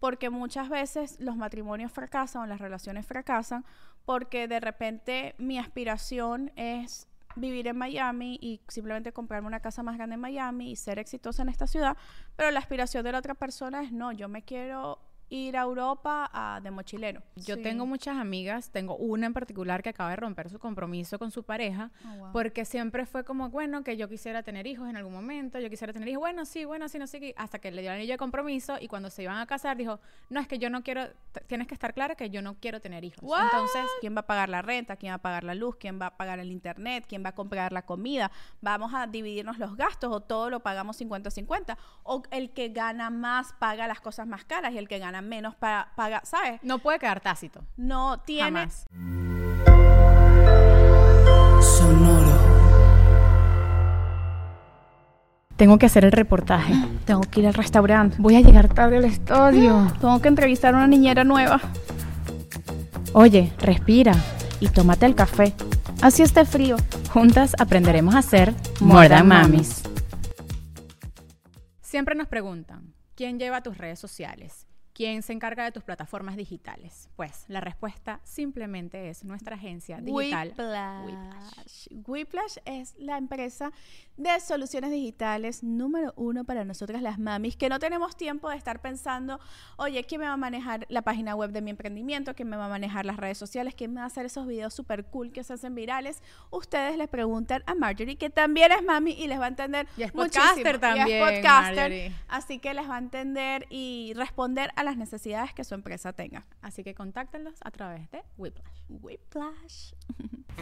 porque muchas veces los matrimonios fracasan o las relaciones fracasan porque de repente mi aspiración es vivir en Miami y simplemente comprarme una casa más grande en Miami y ser exitosa en esta ciudad, pero la aspiración de la otra persona es no, yo me quiero ir a Europa de mochilero. Yo Sí. tengo muchas amigas, tengo una en particular que acaba de romper su compromiso con su pareja, Oh, wow. porque siempre fue como, bueno, que yo quisiera tener hijos en algún momento, yo quisiera tener hijos, bueno, sí, bueno, sí, no sé qué, hasta que le dio el anillo de compromiso y cuando se iban a casar dijo, no, es que yo no quiero, tienes que estar clara que yo no quiero tener hijos. What? Entonces, ¿quién va a pagar la renta? ¿Quién va a pagar la luz? ¿Quién va a pagar el internet? ¿Quién va a comprar la comida? ¿Vamos a dividirnos los gastos o todo lo pagamos 50-50? ¿O el que gana más paga las cosas más caras y el que gana menos pa- paga, ¿sabes? no puede quedar tácito. No tiene... Jamás. Sonoro. Tengo que hacer el reportaje. Tengo que ir al restaurante. Voy a llegar tarde al estadio. Tengo que entrevistar a una niñera nueva. Oye, respira. Y tómate el café. Así está frío. Juntas aprenderemos a hacer More Than Mamis. Siempre nos preguntan, ¿quién lleva tus redes sociales? ¿Quién se encarga de tus plataformas digitales? Pues la respuesta simplemente es nuestra agencia digital. Whiplash. Whiplash es la empresa de soluciones digitales número uno para nosotras las mamis, que no tenemos tiempo de estar pensando, oye, ¿quién me va a manejar la página web de mi emprendimiento? ¿Quién me va a manejar las redes sociales? ¿Quién me va a hacer esos videos súper cool que se hacen virales? Ustedes le preguntan a Marjorie, que también es mami y les va a entender Y es muchísimo. podcaster Y es también, podcaster, Marjorie. así que les va a entender y responder a las necesidades que su empresa tenga. Así que contáctenlos a través de Whiplash. Whiplash.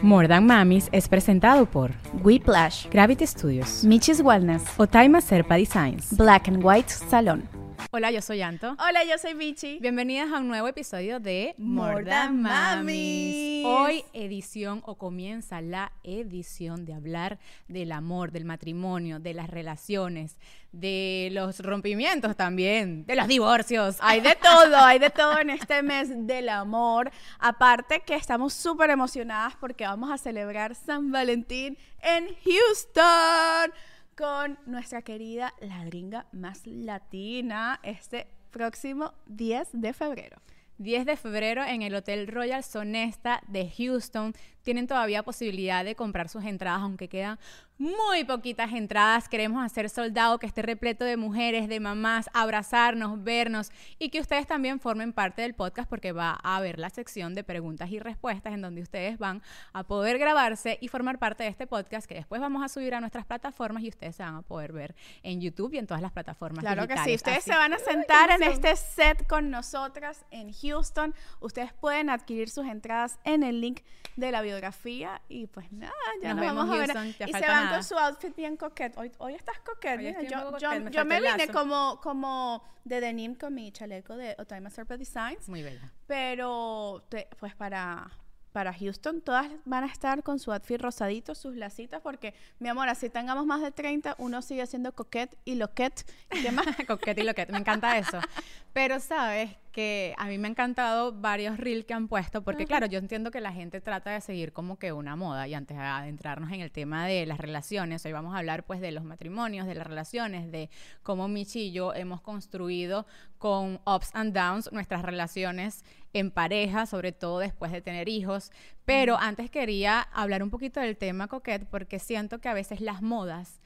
More Than Mamis es presentado por Whiplash. Gravity Studios, Michis Wellness. Otaima Serpa Designs. Black and White Salón. Hola, yo soy Anto. Hola, yo soy Vichy. Bienvenidas a un nuevo episodio de More Than Mamis. Hoy edición o comienza la edición de hablar del amor, del matrimonio, de las relaciones, de los rompimientos también, de los divorcios. Hay de todo, hay de todo en este mes del amor. Aparte que estamos súper emocionadas porque vamos a celebrar San Valentín en Houston con nuestra querida ladringa más latina este próximo 10 de febrero. 10 de febrero en el Hotel Royal Sonesta de Houston. Tienen todavía posibilidad de comprar sus entradas, aunque quedan muy poquitas entradas. Queremos hacer soldado que esté repleto de mujeres, de mamás, abrazarnos, vernos y que ustedes también formen parte del podcast porque va a haber la sección de preguntas y respuestas en donde ustedes van a poder grabarse y formar parte de este podcast que después vamos a subir a nuestras plataformas y ustedes se van a poder ver en YouTube y en todas las plataformas Claro que sí, ustedes Así se van a sentar en este set con nosotras en Houston. Ustedes pueden adquirir sus entradas en el link de la biografía y pues nada, ya Nos nos, vamos a ver. Y se van nada. con su outfit bien coquete. Hoy, hoy estás coquete. Hoy yo, poco yo- coquete, me yo me vine como, como de denim con mi chaleco de Otaima Serpa Designs, Muy bella. pero te- pues para para Houston todas van a estar con su outfit rosadito, sus lacitas, porque, mi amor, así tengamos más de 30, uno sigue siendo coquette y loquette. ¿Y qué más? Coquete y loquete, me encanta eso. Pero sabes que a mí me ha encantado varios reels que han puesto, porque claro, yo entiendo que la gente trata de seguir como que una moda y antes de adentrarnos en el tema de las relaciones, hoy vamos a hablar pues de los matrimonios, de las relaciones, de cómo Michi y yo hemos construido con ups and downs nuestras relaciones en pareja, sobre todo después de tener hijos. Pero antes quería hablar un poquito del tema coquette porque siento que a veces las modas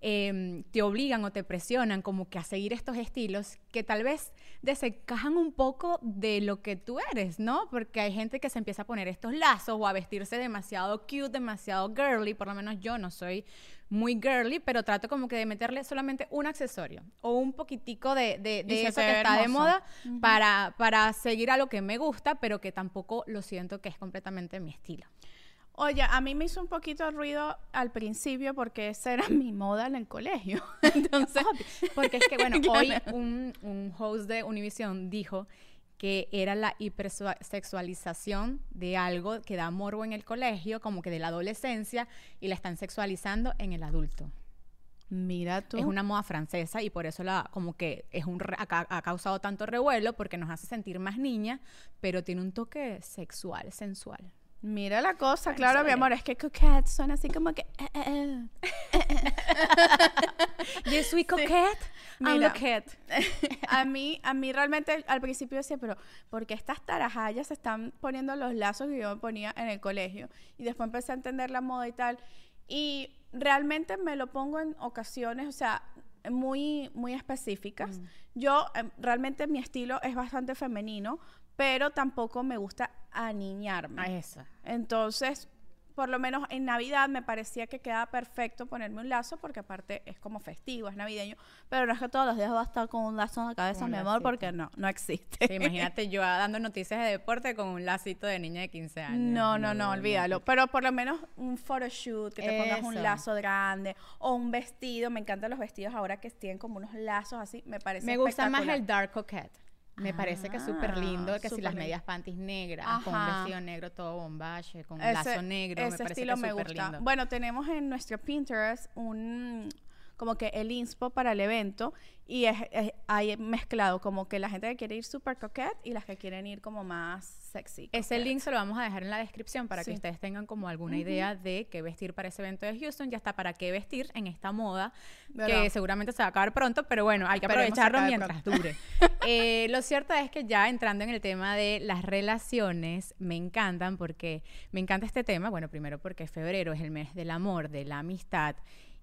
eh, te obligan o te presionan como que a seguir estos estilos que tal vez desencajan un poco de lo que tú eres, ¿no? Porque hay gente que se empieza a poner estos lazos o a vestirse demasiado cute, demasiado girly, por lo menos yo no soy muy girly, pero trato como que de meterle solamente un accesorio o un poquitico de, de, eso que está de moda para, para seguir a lo que me gusta, pero que tampoco lo siento que es completamente mi estilo. Oye, a mí me hizo un poquito de ruido al principio porque esa era mi moda en el colegio. Entonces, Porque es que, bueno, hoy un, un host de Univision dijo que era la hipersexualización de algo que da morbo en el colegio, como que de la adolescencia, y la están sexualizando en el adulto. mira tú. Es una moda francesa y por eso la, como que es un re- ha, ha causado tanto revuelo porque nos hace sentir más niña, pero tiene un toque sexual, sensual. Mira la cosa, Bueno, claro, mi amor, es que coquette suena así como que... eh, eh, eh. Je suis coquette, Mira. Look a mí, a mí realmente al principio decía, pero ¿por qué estas tarajallas se están poniendo los lazos que yo me ponía en el colegio? Y después empecé a entender la moda y tal. Y realmente me lo pongo en ocasiones, o sea, muy, muy específicas. Yo, em, realmente mi estilo es bastante femenino, pero tampoco me gusta aniñarme. A esa. Entonces, por lo menos en Navidad me parecía que quedaba perfecto ponerme un lazo porque aparte es como festivo, es navideño, pero no es que todos los días va a estar con un lazo en la cabeza, Un mi amor, lacito. porque no, no existe. Sí, imagínate yo dando noticias de deporte con un lacito de niña de 15 años. No, no, no, olvídalo. Pero por lo menos un photoshoot, que te pongas un Eso. lazo grande o un vestido. Me encantan los vestidos ahora que tienen como unos lazos así. Me parece Me gusta más el dark coquette. Me parece que es súper lindo, Ah, que si las lindo. medias panties negras, con un vestido negro todo bombache, con un Ese- lazo negro, me ese parece estilo que es me gusta. lindo. Bueno, tenemos en nuestro Pinterest un como que el inspo para el evento y es, es- hay mezclado como que la gente que quiere ir super coquette y las que quieren ir como más sexy. Ese coquette. link se lo vamos a dejar en la descripción para Sí. que ustedes tengan como alguna idea de qué vestir para ese evento de Houston. Ya está para qué vestir en esta moda, ¿Verdad? que seguramente se va a acabar pronto, pero bueno, hay que Esperemos aprovecharlo mientras dure. Eh, lo cierto es que ya entrando en el tema de las relaciones, me encantan porque me encanta este tema. Bueno, primero porque febrero es el mes del amor, de la amistad.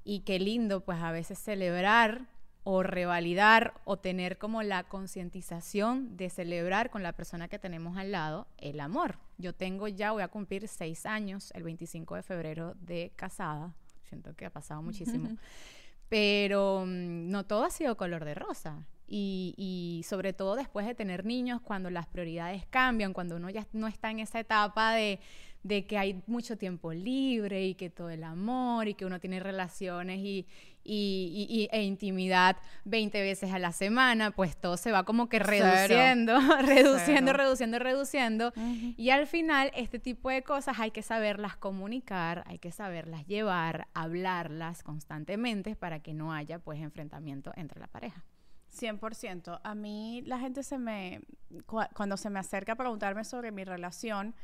Y qué lindo, pues a veces celebrar o revalidar o tener como la concientización de celebrar con la persona que tenemos al lado el amor. Yo tengo ya, voy a cumplir seis años el 25 de febrero de casada. Siento que ha pasado muchísimo. Pero mm, no todo ha sido color de rosa. Y, y sobre todo después de tener niños, cuando las prioridades cambian, cuando uno ya no está en esa etapa de, de que hay mucho tiempo libre y que todo el amor y que uno tiene relaciones y, y- y- y- e intimidad 20 veces a la semana, pues todo se va como que reduciendo, reduciendo, reduciendo, reduciendo. Y al final, este tipo de cosas hay que saberlas comunicar, hay que saberlas llevar, hablarlas constantemente para que no haya pues enfrentamiento entre la pareja. 100%. A mí la gente se me, cua- cuando se me acerca a preguntarme sobre mi relación,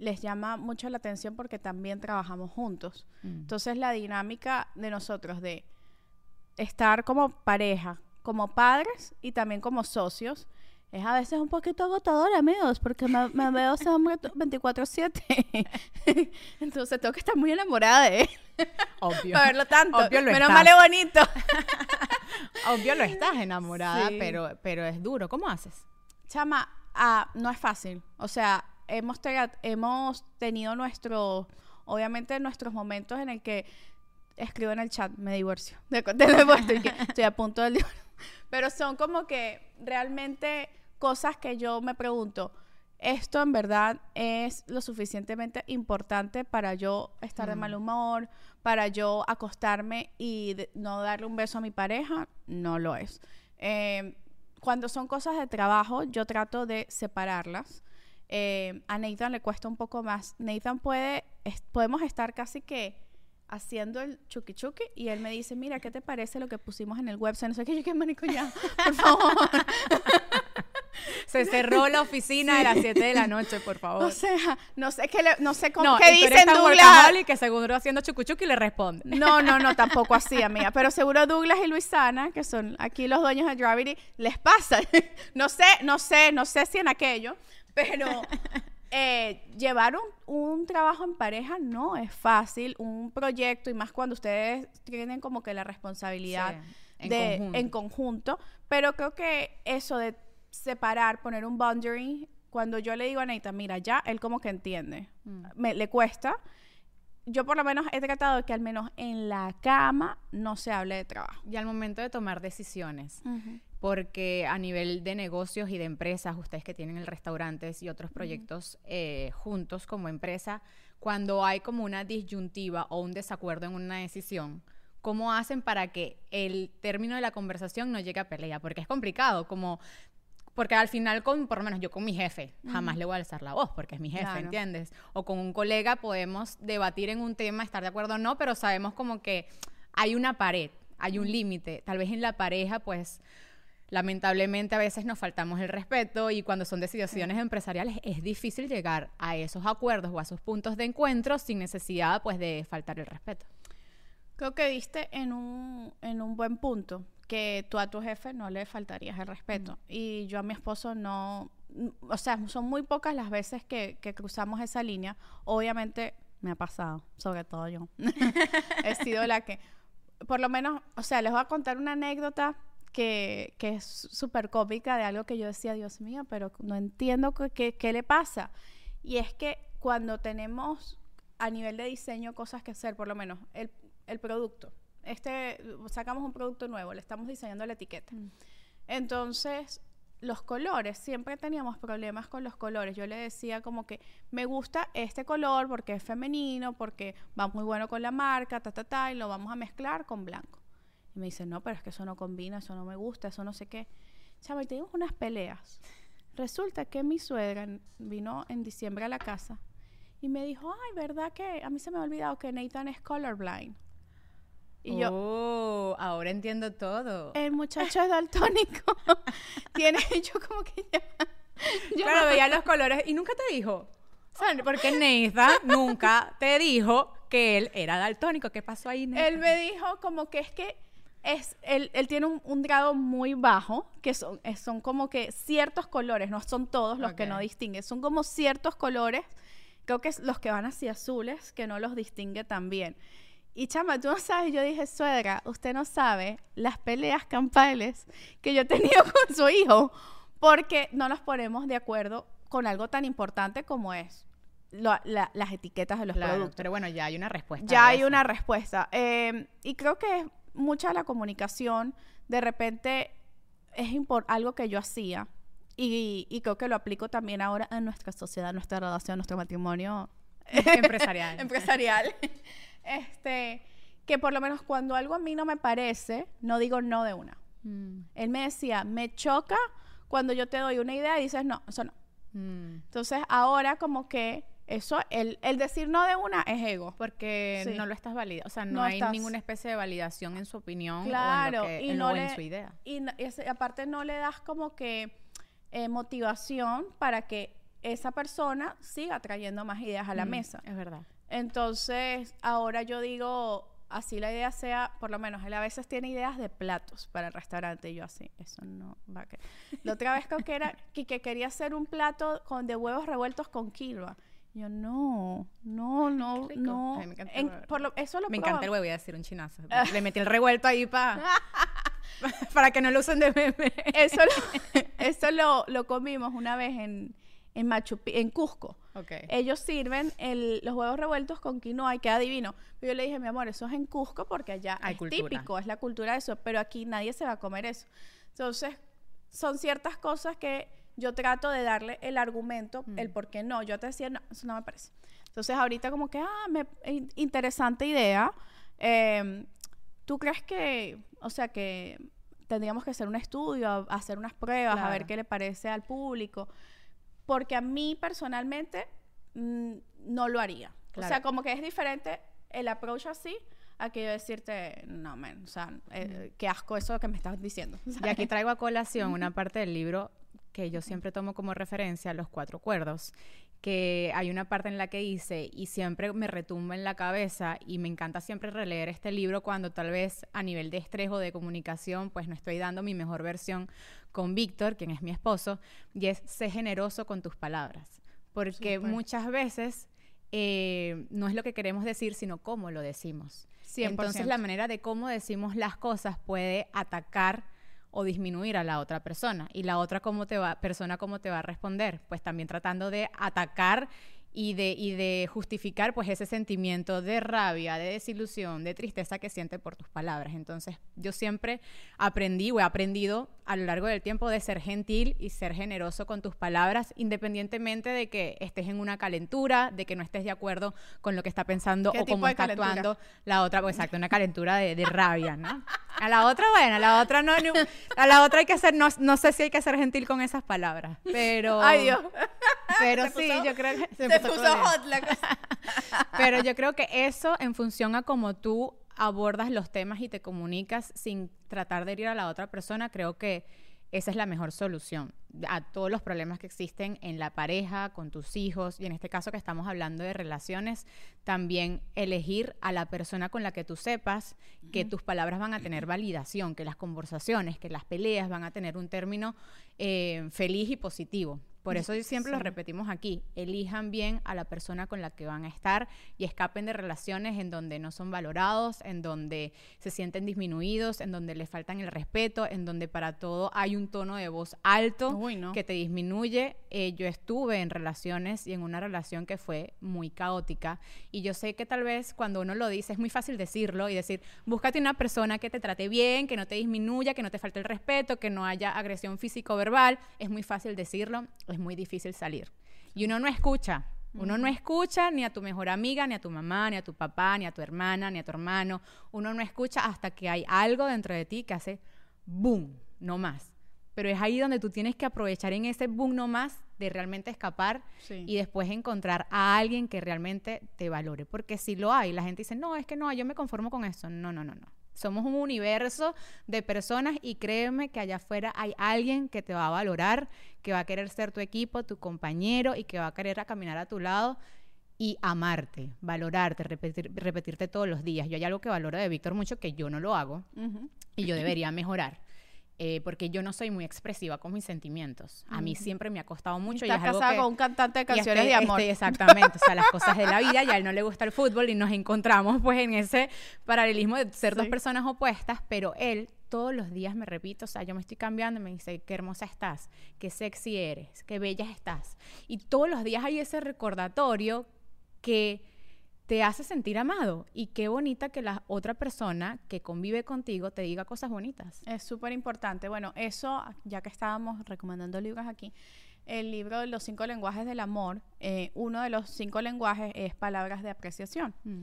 les llama mucho la atención porque también trabajamos juntos. Entonces la dinámica de nosotros de estar como pareja, como padres y también como socios, es a veces un poquito agotador, amigos, porque me, me veo ese hombre to- 24/7. Entonces tengo que estar muy enamorada de él Obvio. para verlo tanto. Obvio lo Menos estás. mal es bonito. Obvio lo estás enamorada, Sí. pero, pero es duro. ¿Cómo haces? Chama, ah, no es fácil. O sea, hemos, hemos tenido nuestros, obviamente nuestros momentos en el que escribo en el chat, me divorcio. De, de estoy a punto del divorcio. Pero son como que realmente cosas que yo me pregunto, ¿esto en verdad es lo suficientemente importante para yo estar de mal humor, para yo acostarme y de- no darle un beso a mi pareja? No lo es. Eh, cuando son cosas de trabajo, yo trato de separarlas. Eh, a Nathan le cuesta un poco más. Nathan puede, es- podemos estar casi que haciendo el chuki chuki y él me dice, mira, ¿qué te parece lo que pusimos en el website? No sé qué, yo qué marico ya, por favor. Se cerró la oficina de las 7 de la noche, por favor. O sea, no sé qué, le- no sé cómo, no, qué y dicen Douglas. workaholic que seguro haciendo chucuchuki le responde. No, no, no, tampoco así, amiga. Pero seguro Douglas y Luisana, que son aquí los dueños de Gravity, les pasa. no sé, no sé, no sé si en aquello, pero eh, llevar un, un trabajo en pareja no es fácil. Un proyecto, y más cuando ustedes tienen como que la responsabilidad Sí, en de, conjunto. en conjunto. Pero creo que eso de separar, poner un boundary, cuando yo le digo a Neita, mira, ya, él como que entiende. Mm. Me, le cuesta. Yo por lo menos he tratado de que al menos en la cama no se hable de trabajo. Y al momento de tomar decisiones, porque a nivel de negocios y de empresas, ustedes que tienen el restaurantes y otros proyectos eh, juntos como empresa, cuando hay como una disyuntiva o un desacuerdo en una decisión, ¿cómo hacen para que el término de la conversación no llegue a pelea? Porque es complicado, como... Porque al final, con, por lo menos yo con mi jefe, jamás le voy a alzar la voz porque es mi jefe, Claro. ¿entiendes? O con un colega podemos debatir en un tema, estar de acuerdo o no, pero sabemos como que hay una pared, hay un límite. Tal vez en la pareja, pues, lamentablemente a veces nos faltamos el respeto y cuando son decisiones empresariales es difícil llegar a esos acuerdos o a esos puntos de encuentro sin necesidad, pues, de faltar el respeto. Creo que diste en un, en un buen punto, que tú a tu jefe no le faltarías el respeto. Y yo a mi esposo no, mm, o sea, son muy pocas las veces que, que cruzamos esa línea. Obviamente me ha pasado, sobre todo yo. He sido la que, por lo menos, o sea, les voy a contar una anécdota que, que es súper cómica de algo que yo decía, Dios mío, pero no entiendo qué- le pasa. Y es que cuando tenemos a nivel de diseño cosas que hacer, por lo menos el, el producto. Este, sacamos un producto nuevo, le estamos diseñando la etiqueta. Entonces, los colores, siempre teníamos problemas con los colores. Yo le decía como que me gusta este color porque es femenino, porque va muy bueno con la marca, ta, ta, ta, y lo vamos a mezclar con blanco. Y me dice, no, pero es que eso no combina, eso no me gusta, eso no sé qué. Chama, y tuvimos unas peleas. Resulta que mi suegra vino en diciembre a la casa y me dijo, ay, ¿verdad que a mí se me ha olvidado que Nathan es colorblind? Y yo, Oh, ahora entiendo todo. el muchacho es daltónico. Tiene yo como que ya... yo claro, veía los colores y nunca te dijo. Porque Nathan nunca te dijo que él era daltónico. ¿Qué pasó ahí, Nathan? Él me dijo como que es que es, él, él tiene un, un grado muy bajo, que son, son como que ciertos colores, no son todos los que no distingue, son como ciertos colores, creo que es los que van así azules, que no los distingue tan bien. Y chama, tú no sabes, yo dije, suegra, usted no sabe las peleas campales que yo he tenido con su hijo, porque no nos ponemos de acuerdo con algo tan importante como es lo- la- las etiquetas de los Claro, productos pero bueno, ya hay una respuesta. ya hay eso. una respuesta. Eh, y creo que mucha la comunicación. De repente es algo que yo hacía. Y, y creo que lo aplico también ahora en nuestra sociedad, nuestra relación, nuestro matrimonio empresarial. empresarial. este, que por lo menos cuando algo a mí no me parece, no digo no de una. Mm, Él me decía, me choca cuando yo te doy una idea y dices, no, eso no. mm. Entonces ahora como que eso, el, el decir no de una es ego. Porque Sí. no lo estás validando. O sea, no, No hay estás- ninguna especie de validación en su opinión Claro, o en, lo que, y en, no o en le- su idea. Y, no- y ese- aparte no le das como que eh, motivación para que esa persona siga trayendo más ideas a la Mm, mesa. Es verdad. Entonces, ahora yo digo, así la idea sea, por lo menos él a veces tiene ideas de platos para el restaurante y yo así, eso no va a que La otra vez creo que era que, que quería hacer un plato con de huevos revueltos con quinoa. Yo no, no, no, rico. no. Me encanta el En- huevo por lo- eso lo Me encanta el huevo, voy a decir un chinazo. Le metí el revuelto ahí para para que no lo usen de meme. Eso lo, eso lo, lo comimos una vez en, en Machu Pi- en Cusco. Ok. Ellos sirven el- los huevos revueltos con quinoa y queda divino. Pero yo le dije, mi amor, eso es en Cusco porque allá Hay es cultura. típico, es la cultura de eso, pero aquí nadie se va a comer eso. Entonces, son ciertas cosas que yo trato de darle el argumento, Mm. el por qué no. Yo te decía, no, eso no me parece. Entonces, ahorita como que, ah, me, in- interesante idea. Eh, ¿Tú crees que, o sea, que tendríamos que hacer un estudio, hacer unas pruebas, a ver Claro. qué le parece al público? Porque a mí personalmente mm, no lo haría. O Claro. sea, como que es diferente el approach así a que yo decirte, no, man, o sea, eh, qué asco eso que me estás diciendo. Y aquí traigo a colación una parte del libro que yo siempre tomo como referencia, Los Cuatro Cuerdos, que hay una parte en la que dice, y siempre me retumba en la cabeza, y me encanta siempre releer este libro cuando tal vez a nivel de estrés o de comunicación, pues no estoy dando mi mejor versión con Víctor, quien es mi esposo, y es, sé generoso con tus palabras, porque muchas veces eh, no es lo que queremos decir, sino cómo lo decimos. 100%. Entonces la manera de cómo decimos las cosas puede atacar o disminuir a la otra persona. Y la otra cómo te va persona cómo te va a responder, pues también tratando de atacar y de, y de justificar pues ese sentimiento de rabia, de desilusión, de tristeza que siente por tus palabras. Entonces yo siempre aprendí o he aprendido a lo largo del tiempo de ser gentil y ser generoso con tus palabras, independientemente de que estés en una calentura, de que no estés de acuerdo con lo que está pensando ¿Qué o cómo está calentura? actuando la otra, pues exacto, una calentura de, de rabia, ¿no? A la otra, bueno, a la otra no, no- a la otra hay que ser, no, no sé si hay que ser gentil con esas palabras, pero... Ay, Dios. Pero sí, puso- yo creo que... Se, se puso hot la cosa. Pero yo creo que eso en función a cómo tú abordas los temas y te comunicas sin tratar de herir a la otra persona, creo que esa es la mejor solución a todos los problemas que existen en la pareja, con tus hijos, y en este caso que estamos hablando de relaciones, también elegir a la persona con la que tú sepas que tus palabras van a tener validación, que las conversaciones, que las peleas van a tener un término eh, feliz y positivo. Por eso siempre lo repetimos aquí, elijan bien a la persona con la que van a estar y escapen de relaciones en donde no son valorados, en donde se sienten disminuidos, en donde les faltan el respeto, en donde para todo hay un tono de voz alto que te disminuye. Eh, yo estuve en relaciones y en una relación que fue muy caótica y yo sé que tal vez cuando uno lo dice es muy fácil decirlo y decir, búscate una persona que te trate bien, que no te disminuya, que no te falte el respeto, que no haya agresión físico-verbal. Es muy fácil decirlo es muy difícil salir. Y uno no escucha, uno no escucha ni a tu mejor amiga, ni a tu mamá, ni a tu papá, ni a tu hermana, ni a tu hermano. Uno no escucha hasta que hay algo dentro de ti que hace boom, no más. Pero es ahí donde tú tienes que aprovechar en ese boom no más de realmente escapar y después encontrar a alguien que realmente te valore. Porque si lo hay, la gente dice, no, es que no, yo me conformo con eso. No, no, no, no. Somos un universo de personas y créeme que allá afuera hay alguien que te va a valorar, que va a querer ser tu equipo, tu compañero y que va a querer caminar a tu lado y amarte, valorarte, repetirte todos los días. Yo hay algo que valoro de Víctor mucho que yo no lo hago y yo debería mejorar. Eh, porque yo no soy muy expresiva con mis sentimientos. A mí siempre me ha costado mucho. Estás y es casada con un cantante de canciones de amor. Este, exactamente, o sea, las cosas de la vida, y a él no le gusta el fútbol y nos encontramos pues en ese paralelismo de ser dos personas opuestas, pero él todos los días me repito, o sea, yo me estoy cambiando y me dice, qué hermosa estás, qué sexy eres, qué bella estás. Y todos los días hay ese recordatorio que te hace sentir amado. Y qué bonita que la otra persona que convive contigo te diga cosas bonitas. Es súper importante. Bueno, eso, ya que estábamos recomendando libros aquí, el libro de los cinco lenguajes del amor, eh, uno de los cinco lenguajes es palabras de apreciación. Mm.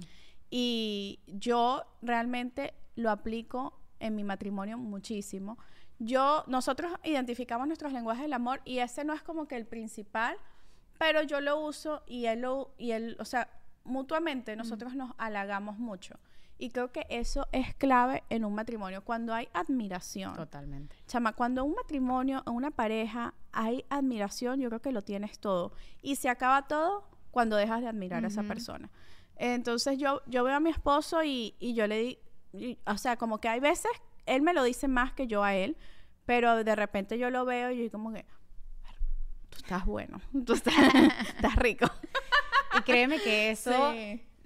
Y yo realmente lo aplico en mi matrimonio muchísimo. Yo, nosotros identificamos nuestros lenguajes del amor y ese no es como que el principal, pero yo lo uso y él lo, y él, o sea, mutuamente nosotros nos halagamos mucho. Y creo que eso es clave en un matrimonio, cuando hay admiración. Totalmente. Chama, cuando un matrimonio, en una pareja, hay admiración, yo creo que lo tienes todo. Y se acaba todo cuando dejas de admirar a esa persona. Entonces yo, yo veo a mi esposo y, y yo le di, o sea, como que hay veces, él me lo dice más que yo a él, pero de repente yo lo veo y yo como que, tú estás bueno, tú estás, estás rico. Y créeme que eso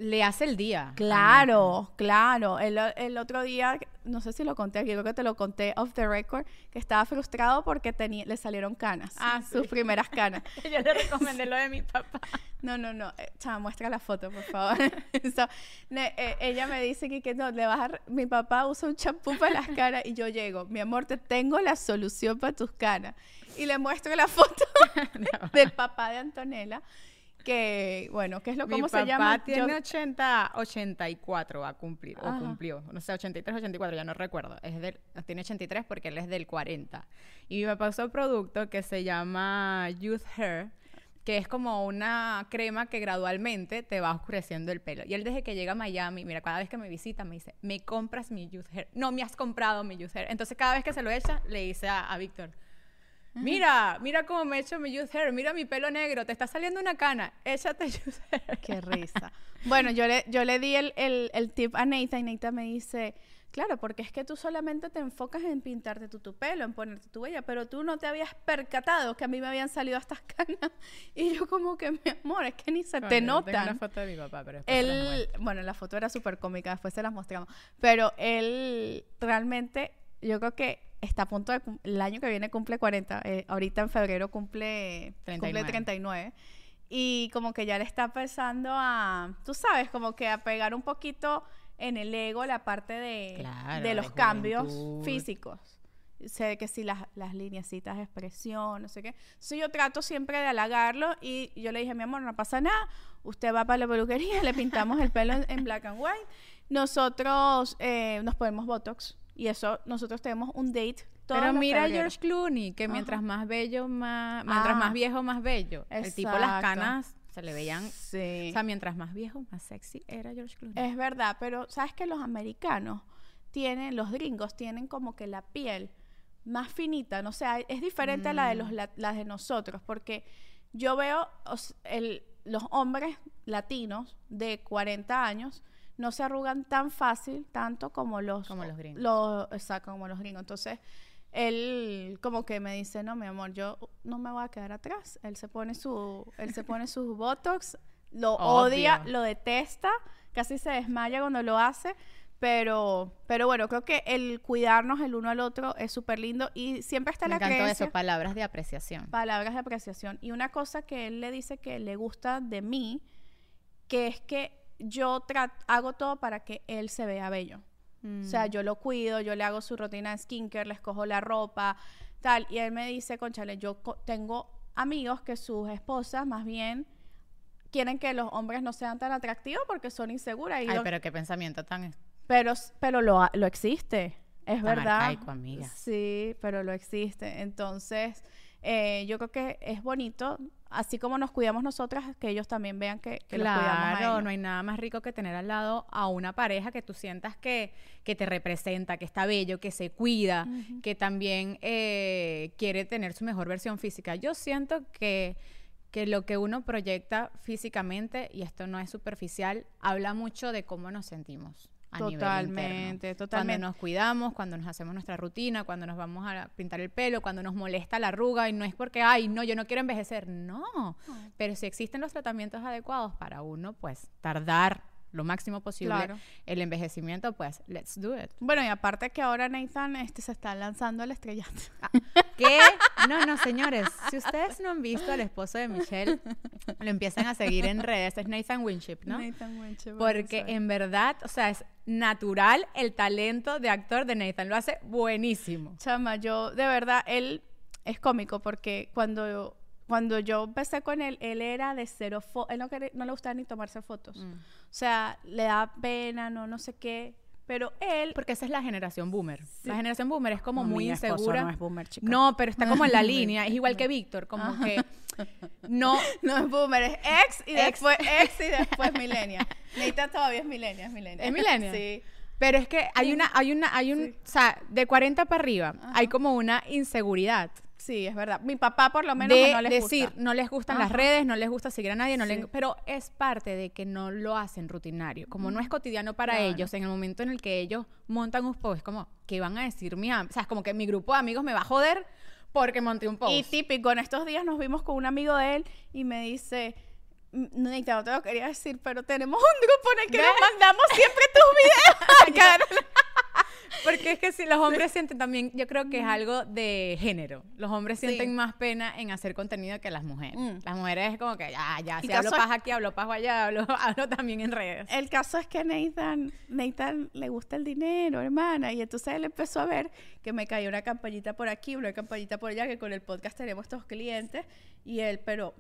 le hace el día. Claro, claro. El, el, otro día, no sé si lo conté aquí, creo que te lo conté off the record, que estaba frustrado porque le salieron canas. Ah, sus primeras canas. Yo le recomendé lo de mi papá. No, no, no. Eh, chama, muestra la foto, por favor. Eh, ella me dice que, que no, le vas a, mi papá usa un champú para las caras y yo llego, mi amor, te tengo la solución para tus canas. Y le muestro la foto del papá de Antonella que, bueno, ¿qué es lo cómo se llama? Mi tiene 80, 84 va a cumplir, o cumplió, no sé, 83, 84, ya no recuerdo. Es del, tiene 83 porque él es del 40. Y mi papá usó un producto que se llama Youth Hair, que es como una crema que gradualmente te va oscureciendo el pelo. Y él desde que llega a Miami, mira, cada vez que me visita me dice, me compras mi Youth Hair. No, me has comprado mi Youth Hair. Entonces cada vez que se lo echa, le dice a, a Víctor, Mira, mira cómo me he hecho mi youth hair, mira mi pelo negro, te está saliendo una cana, échate youth hair. Qué risa. bueno, yo le, yo le di el, el, tip a Neita y Neita me dice, claro, porque es que tú solamente te enfocas en pintarte tu, tu pelo, en ponerte tu huella, pero tú no te habías percatado que a mí me habían salido estas canas. Y yo como que, mi amor, es que ni se te notan. Tengo una foto de mi papá, pero él, Bueno, la foto era súper cómica, después se las mostramos. Pero él realmente, yo creo que está a punto de el año que viene cumple 40, eh, ahorita en febrero cumple 39. cumple 39 y como que ya le está empezando a, tú sabes, como que a pegar un poquito en el ego la parte de, de los cambios físicos. Sé que si las, las lineacitas de expresión, no sé qué. Entonces yo trato siempre de halagarlo y yo le dije, mi amor, no pasa nada, usted va para la peluquería, le pintamos el pelo en, black and white, nosotros eh, nos ponemos Botox, y eso, nosotros tenemos un date. Pero mira a George Clooney, que mientras más bello, más, mientras más ah. viejo, más bello. El tipo, las canas se le veían. Sí. O sea, mientras más viejo, más sexy era George Clooney. Es verdad, pero ¿sabes que los americanos tienen, los gringos tienen como que la piel más finita, no sé, hay- es diferente a la de Mm. los la- de nosotros, porque yo veo o el- los hombres latinos de 40 años no se arrugan tan fácil, tanto como los Como los gringos. los- exacto, como los gringos. Entonces, él como que me dice, no, mi amor, yo no me voy a quedar atrás. Él se pone su, él se pone sus botox, lo odia, lo detesta, casi se desmaya cuando lo hace. Pero, pero bueno, creo que el cuidarnos el uno al otro es súper lindo y siempre está Me la encantó creencia, eso, palabras de apreciación. palabras de apreciación. Y una cosa que él le dice que le gusta de mí, que es que yo hago todo para que él se vea bello. O sea, Mm. yo lo cuido, yo le hago su rutina de skincare, le escojo la ropa, tal. Y él me dice, conchale, yo co- tengo amigos que sus esposas más bien quieren que los hombres no sean tan atractivos porque son inseguras. Y Ay, pero qué pensamiento tan... pero, pero lo, lo existe, es Tan verdad. arcaico, amiga. Sí, pero lo existe. Entonces, eh, yo creo que es bonito, así como nos cuidamos nosotras, que ellos también vean que, que los cuidamos Claro, no hay nada más rico que tener al lado a una pareja que tú sientas que, que te representa, que está bello, que se cuida, que también eh, quiere tener su mejor versión física. Yo siento que, que lo que uno proyecta físicamente, y esto no es superficial, habla mucho de cómo nos sentimos. A nivel interno. Totalmente, totalmente. Cuando nos cuidamos, cuando nos hacemos nuestra rutina, cuando nos vamos a pintar el pelo, cuando nos molesta la arruga y no es porque, ay, no, yo no quiero envejecer. No, pero si existen los tratamientos adecuados para uno, pues tardar lo máximo posible Claro. el envejecimiento, pues let's do it. Bueno, y aparte que ahora Nathan este, se está lanzando al estrellato. ¿Qué? No, no, señores, si ustedes no han visto al esposo de Michelle, lo empiezan a seguir en redes, es Nathan Winship, ¿no? Nathan Winchester, Porque en verdad, o sea, es natural el talento de actor de Nathan, lo hace buenísimo. Chama, yo, de verdad, él es cómico porque cuando, cuando yo empecé con él, él era de cero fotos. Él no, quería- no le gustaba ni tomarse fotos. Mm. O sea, le da pena, no, no sé qué. Pero él. Porque esa es la generación boomer. Sí. La generación boomer es como No, muy mi insegura. no es boomer, chica. No, pero está como en la línea, es igual que Víctor, como que no No es boomer, es ex y Ex. después ex y después millennial. Nathan todavía es millennial, es millennial. ¿Es millennial? Sí. Pero es que hay una, hay una, hay un, Sí. o sea, de 40 para arriba, hay como una inseguridad Sí, es verdad. Mi papá por lo menos de no les decir, gusta. no les gustan las Ajá. redes, no les gusta seguir a nadie, no Sí. les- pero es parte de que no lo hacen rutinario. Como no es cotidiano para Claro. ellos, en el momento en el que ellos montan un post, es como, ¿qué van a decir mi am-?" O sea, es como que mi grupo de amigos me va a joder porque monté un post. Y típico, en estos días nos vimos con un amigo de él y me dice, "Mm, Nathan, no te lo quería decir, pero tenemos un grupo en el que ¿Ves? nos mandamos siempre tus videos. Porque es que si los hombres sienten también, yo creo que es algo de género. Los hombres Sí. sienten más pena en hacer contenido que las mujeres. Mm. Las mujeres es como que ya, ya, Y si hablo paja aquí, hablo paja allá, hablo, hablo también en redes. El caso es que Nathan, Nathan le gusta el dinero, hermana, y entonces él empezó a ver que me caía una campañita por aquí, una campañita por allá, que con el podcast tenemos estos clientes, y él, pero,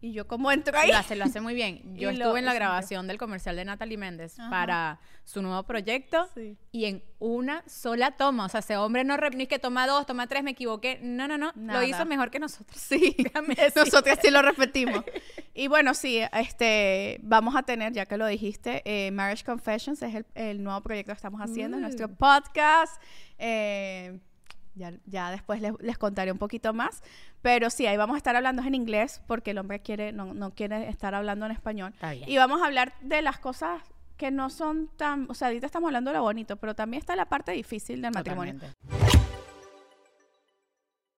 ¿y yo cómo entro ahí? Lo hace, lo hace muy bien. Yo estuve en la grabación del comercial de Natalie Méndez Ajá. para su nuevo proyecto Sí. y en una sola toma. O sea, ese hombre no re- ni que toma dos, toma tres, me equivoqué. No, no, no. Nada. Lo hizo mejor que nosotros. Sí, nosotras sí lo repetimos. Y bueno, sí, este, vamos a tener, ya que lo dijiste, eh, Marriage Confessions es el, el nuevo proyecto que estamos haciendo, Uh. nuestro podcast. Eh, ya, ya después les, les contaré un poquito más. Pero sí, ahí vamos a estar hablando en inglés porque el hombre quiere, no, no quiere estar hablando en español. Y vamos a hablar de las cosas que no son tan, o sea, ahorita estamos hablando de lo bonito, pero también está la parte difícil del matrimonio. Totalmente.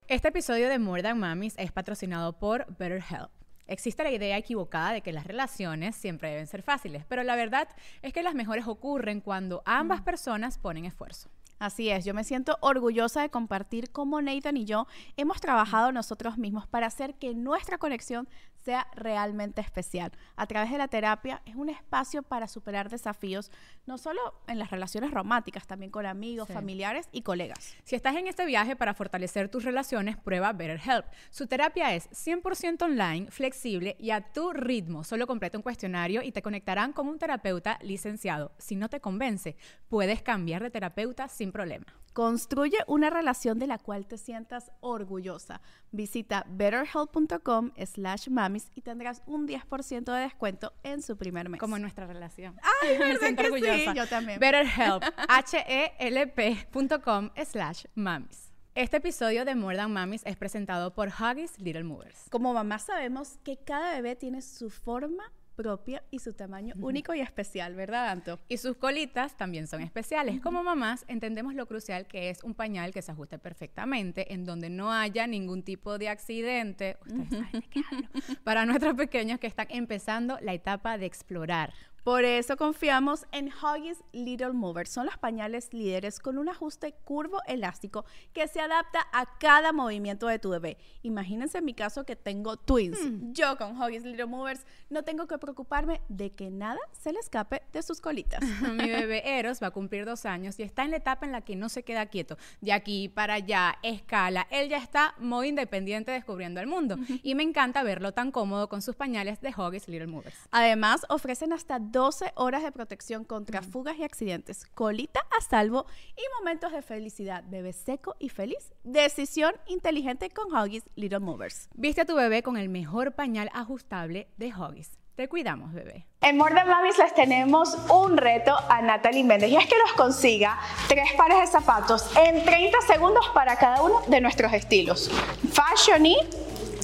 Este episodio de More Than Mamis es patrocinado por BetterHelp. Existe la idea equivocada de que las relaciones siempre deben ser fáciles, pero la verdad es que las mejores ocurren cuando ambas personas ponen esfuerzo. Así es, yo me siento orgullosa de compartir cómo Nathan y yo hemos trabajado nosotros mismos para hacer que nuestra conexión sea realmente especial. A través de la terapia es un espacio para superar desafíos, no solo en las relaciones románticas, también con amigos, Sí. familiares y colegas. Si estás en este viaje para fortalecer tus relaciones, prueba BetterHelp. Su terapia es 100% online, flexible y a tu ritmo. Solo completa un cuestionario y te conectarán con un terapeuta licenciado. Si no te convence, puedes cambiar de terapeuta sin problema. Construye una relación de la cual te sientas orgullosa. Visita betterhelp.com slash mamis y tendrás un 10% de descuento en su primer mes. Como en nuestra relación. Ay, Me ¿verdad siento que sí? orgullosa. Yo también. BetterHelp, H-E-L-P.com slash mamis. Este episodio de More Than Mamis es presentado por Huggies Little Movers. Como mamá sabemos que cada bebé tiene su forma propia y su tamaño único y especial, ¿verdad, Anto? Y sus colitas también son especiales. Como mamás entendemos lo crucial que es un pañal que se ajuste perfectamente, en donde no haya ningún tipo de accidente. Ustedes saben de qué hablo. Para nuestros pequeños que están empezando la etapa de explorar. Por eso confiamos en Huggies Little Mover. Son los pañales líderes con un ajuste curvo elástico que se adapta a cada movimiento de tu bebé. Imagínense en mi caso que tengo twins. Yo con Huggies Little Movers no tengo que preocuparme de que nada se le escape de sus colitas. Mi bebé Eros va a cumplir dos años y está en la etapa en la que no se queda quieto. De aquí para allá, escala. Él ya está muy independiente descubriendo el mundo. Y me encanta verlo tan cómodo con sus pañales de Huggies Little Movers. Además, ofrecen hasta 12 horas de protección contra fugas y accidentes, colita a salvo y momentos de felicidad. Bebé seco y feliz. Decisión inteligente con Huggies Little Movers. Viste a tu bebé con el mejor pañal ajustable de Huggies. Te cuidamos, bebé. En More Than Mamis les tenemos un reto a Natalie Méndez y es que nos consiga tres pares de zapatos en 30 segundos para cada uno de nuestros estilos. Fashion y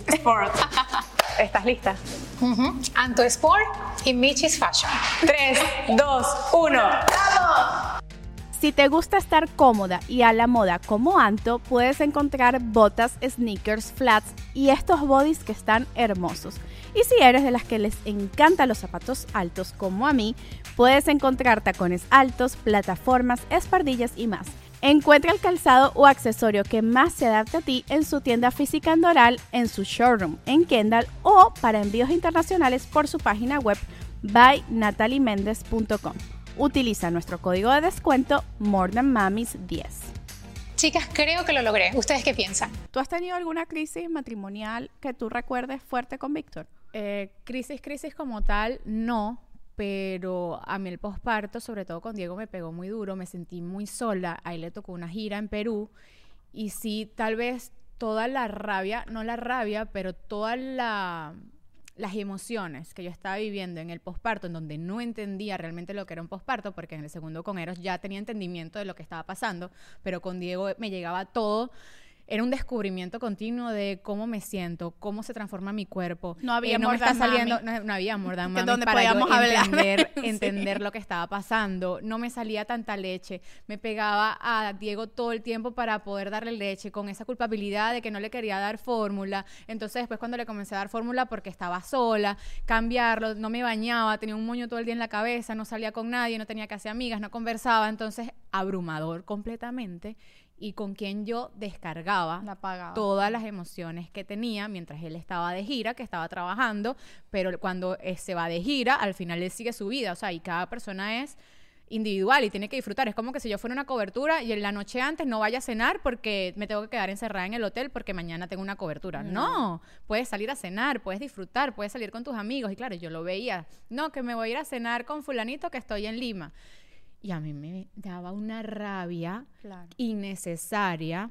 Sport. ¿Estás lista? Anto Sport y Michi's Fashion. 3, 2, 1. Si te gusta estar cómoda y a la moda como Anto, puedes encontrar botas, sneakers, flats y estos bodies que están hermosos. Y si eres de las que les encantan los zapatos altos como a mí, puedes encontrar tacones altos, plataformas, espardillas y más. Encuentra el calzado o accesorio que más se adapte a ti en su tienda física en Doral, en su showroom en Kendall o para envíos internacionales por su página web bynataliemendez.com. Utiliza nuestro código de descuento MoreThanMamis10. Chicas, creo que lo logré. ¿Ustedes qué piensan? ¿Tú has tenido alguna crisis matrimonial que tú recuerdes fuerte con Víctor? Eh, crisis, crisis como tal, no. Pero a mí el posparto, sobre todo con Diego, me pegó muy duro. Me sentí muy sola. Ahí le tocó una gira en Perú. Y sí, tal vez toda la rabia, no la rabia, pero todas la, las emociones que yo estaba viviendo en el posparto, en donde no entendía realmente lo que era un posparto, porque en el segundo con Eros ya tenía entendimiento de lo que estaba pasando, pero con Diego me llegaba todo. Era un descubrimiento continuo de cómo me siento, cómo se transforma mi cuerpo. No había Eh, no me está saliendo, no, no había Que Mami donde para yo entender, Sí. entender lo que estaba pasando. No me salía tanta leche. Me pegaba a Diego todo el tiempo para poder darle leche con esa culpabilidad de que no le quería dar fórmula. Entonces después cuando le comencé a dar fórmula porque estaba sola, cambiarlo, no me bañaba, tenía un moño todo el día en la cabeza, no salía con nadie, no tenía casi amigas, no conversaba. Entonces abrumador completamente y con quien yo descargaba La todas las emociones que tenía mientras él estaba de gira, que estaba trabajando, pero cuando eh, se va de gira, al final él sigue su vida, o sea, y cada persona es individual y tiene que disfrutar. Es como que si yo fuera una cobertura y en la noche antes no vaya a cenar porque me tengo que quedar encerrada en el hotel porque mañana tengo una cobertura. No, puedes salir a cenar, puedes disfrutar, puedes salir con tus amigos. Y claro, yo lo veía. No, que me voy a ir a cenar con fulanito que estoy en Lima. Y a mí me daba una rabia Claro. innecesaria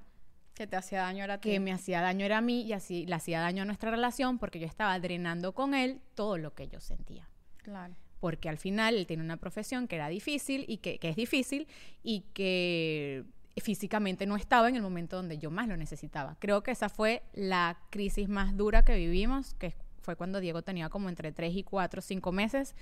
Que te hacía daño era que me hacía daño era a mí y así le hacía daño a nuestra relación porque yo estaba drenando con él todo lo que yo sentía. Claro. Porque al final él tiene una profesión que era difícil y que, que es difícil y que físicamente no estaba en el momento donde yo más lo necesitaba. Creo que esa fue la crisis más dura que vivimos, que fue cuando Diego tenía como entre 3 y 4 o 5 meses.